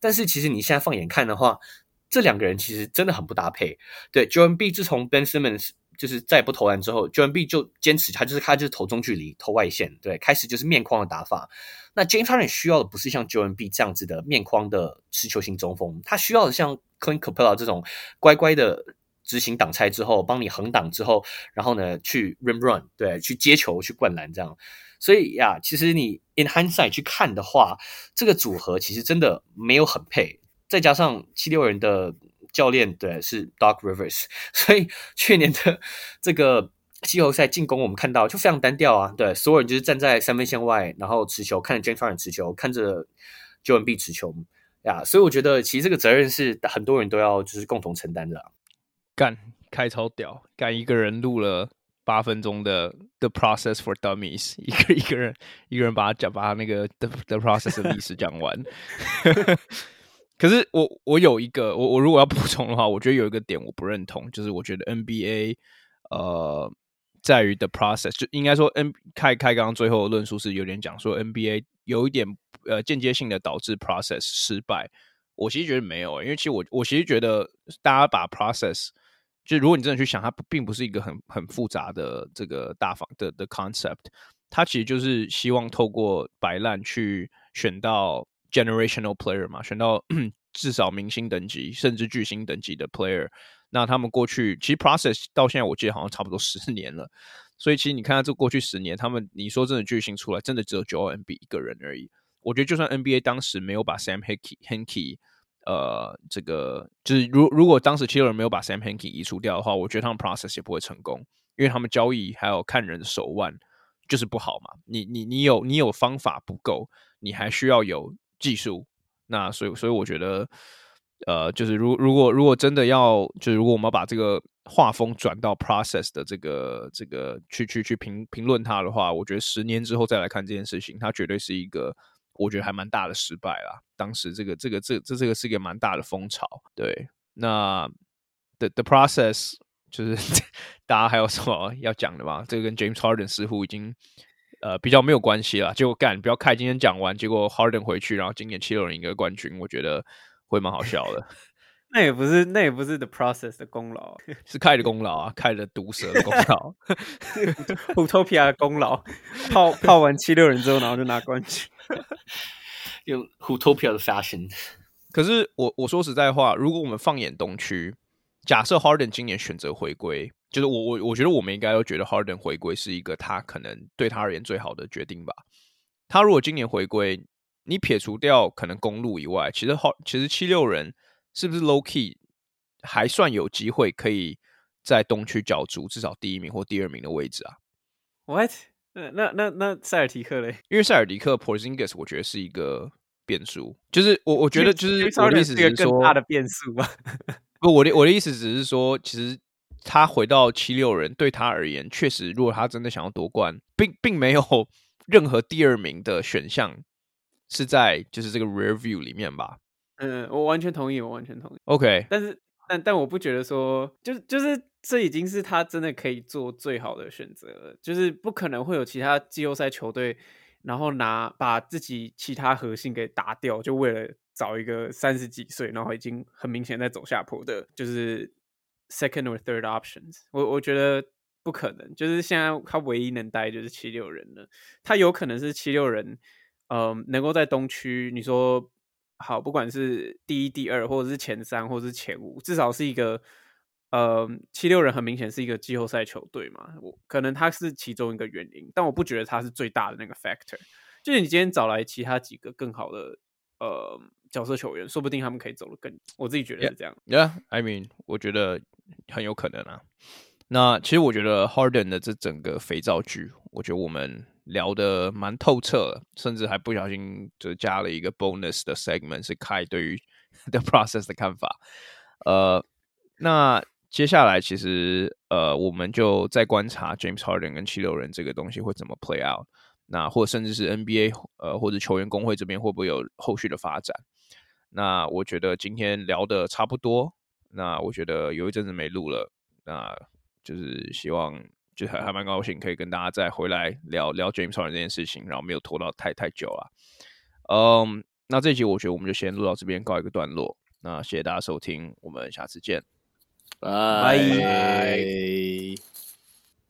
Speaker 4: 但是其实你现在放眼看的话，这两个人其实真的很不搭配。对，Joel Embiid 自从 Ben Simmons 就是再也不投篮之后，Joel Embiid 就坚持他就是他就是投中距离、投外线，对，开始就是面框的打法。那 James Harden 需要的不是像 Joel Embiid 这样子的面框的持球型中锋，他需要的像 Clint Capella 这种乖乖的执行挡拆之后，帮你横挡之后，然后呢去 rim run，对，去接球、去灌篮这样。所以呀，其实你 in hindsight 去看的话，这个组合其实真的没有很配。再加上七六人的教练对是 Doc Rivers，所以去年的 这个季后赛进攻我们看到就非常单调啊。对，所有人就是站在三分线外，然后持球，看着 James Harden 持球，看着 j o e n B 持球呀。所以我觉得其实这个责任是很多人都要就是共同承担的。
Speaker 1: 干，开超屌，干一个人录了。八分钟的 The Process for Dummies，一个一个人一个人把他讲，把他那个 The The Process 的历史讲完。可是我我有一个，我我如果要补充的话，我觉得有一个点我不认同，就是我觉得 NBA 呃在于 The Process，就应该说 N 开开刚刚最后论述是有点讲说 NBA 有一点呃间接性的导致 Process 失败。我其实觉得没有，因为其实我我其实觉得大家把 Process 就如果你真的去想，它并不是一个很很复杂的这个大方的的 concept，它其实就是希望透过摆烂去选到 generational player 嘛，选到 至少明星等级甚至巨星等级的 player。那他们过去其实 process 到现在我记得好像差不多十 年了，所以其实你看到这过去十年，他们你说真的巨星出来，真的只有 Joel e m b 一个人而已。我觉得就算 NBA 当时没有把 Sam Hinkie Hinkie 呃，这个就是如如果当时七六人没有把 Sam Hinkie 移除掉的话，我觉得他们 process 也不会成功，因为他们交易还有看人手腕就是不好嘛。你你你有你有方法不够，你还需要有技术。那所以所以我觉得，呃，就是如如果如果真的要，就是如果我们把这个画风转到 process 的这个这个去去去评评论它的话，我觉得十年之后再来看这件事情，它绝对是一个。我觉得还蛮大的失败啦。当时这个这个这这这个是一个蛮大的风潮。对，那 the the process 就是 大家还有什么要讲的吗？这个跟 James Harden 似乎已经呃比较没有关系了。结果干不要看今天讲完，结果 Harden 回去，然后今年七六人赢个冠军，我觉得会蛮好笑的。
Speaker 3: 那也不是那也不是 the process 的功劳，
Speaker 1: 是开的功劳啊，开的毒蛇的功劳，
Speaker 3: Utopia 的功劳。泡 泡完七六人之后，然后就拿冠军。
Speaker 4: 用 Utopia 的 fashion，
Speaker 1: 可是我我说实在话，如果我们放眼东区，假设 Harden 今年选择回归，就是我我我觉得我们应该都觉得 Harden 回归是一个他可能对他而言最好的决定吧。他如果今年回归，你撇除掉可能公路以外，其实好其实七六人是不是 low key 还算有机会可以在东区角逐至少第一名或第二名的位置啊
Speaker 3: ？What？那那那那塞尔提克嘞？
Speaker 1: 因为塞尔提克 Porzingis 我觉得是一个变数，就是我我觉得就是我的意思是说
Speaker 3: 更大的变数吧。
Speaker 1: 不，我的我的意思只是说，其实他回到七六人对他而言，确实如果他真的想要夺冠，并并没有任何第二名的选项是在就是这个 rear view 里面吧。
Speaker 3: 嗯，我完全同意，我完全同意。
Speaker 1: OK，
Speaker 3: 但是但但我不觉得说，就就是。这已经是他真的可以做最好的选择了，就是不可能会有其他季后赛球队，然后拿把自己其他核心给打掉，就为了找一个三十几岁，然后已经很明显在走下坡的，就是 second or third options。我我觉得不可能，就是现在他唯一能待就是七六人了，他有可能是七六人，嗯、呃，能够在东区，你说好，不管是第一、第二，或者是前三，或者是前五，至少是一个。呃，七六人很明显是一个季后赛球队嘛，我可能他是其中一个原因，但我不觉得他是最大的那个 factor。就是你今天找来其他几个更好的呃角色球员，说不定他们可以走得更。我自己觉得是这样。
Speaker 1: Yeah, yeah, I mean，我觉得很有可能啊。那其实我觉得 Harden 的这整个肥皂剧，我觉得我们聊得蛮透彻，甚至还不小心就加了一个 bonus 的 segment，是开对于 the process 的看法。呃，那接下来其实呃，我们就再观察 James Harden 跟七六人这个东西会怎么 play out，那或甚至是 NBA 呃或者球员工会这边会不会有后续的发展？那我觉得今天聊得差不多，那我觉得有一阵子没录了，那。就是希望，就还还蛮高兴，可以跟大家再回来聊聊 James Harden 这件事情，然后没有拖到太太久了。嗯，那这一集我觉得我们就先录到这边，告一个段落。那谢谢大家收听，我们下次见，
Speaker 2: 拜拜。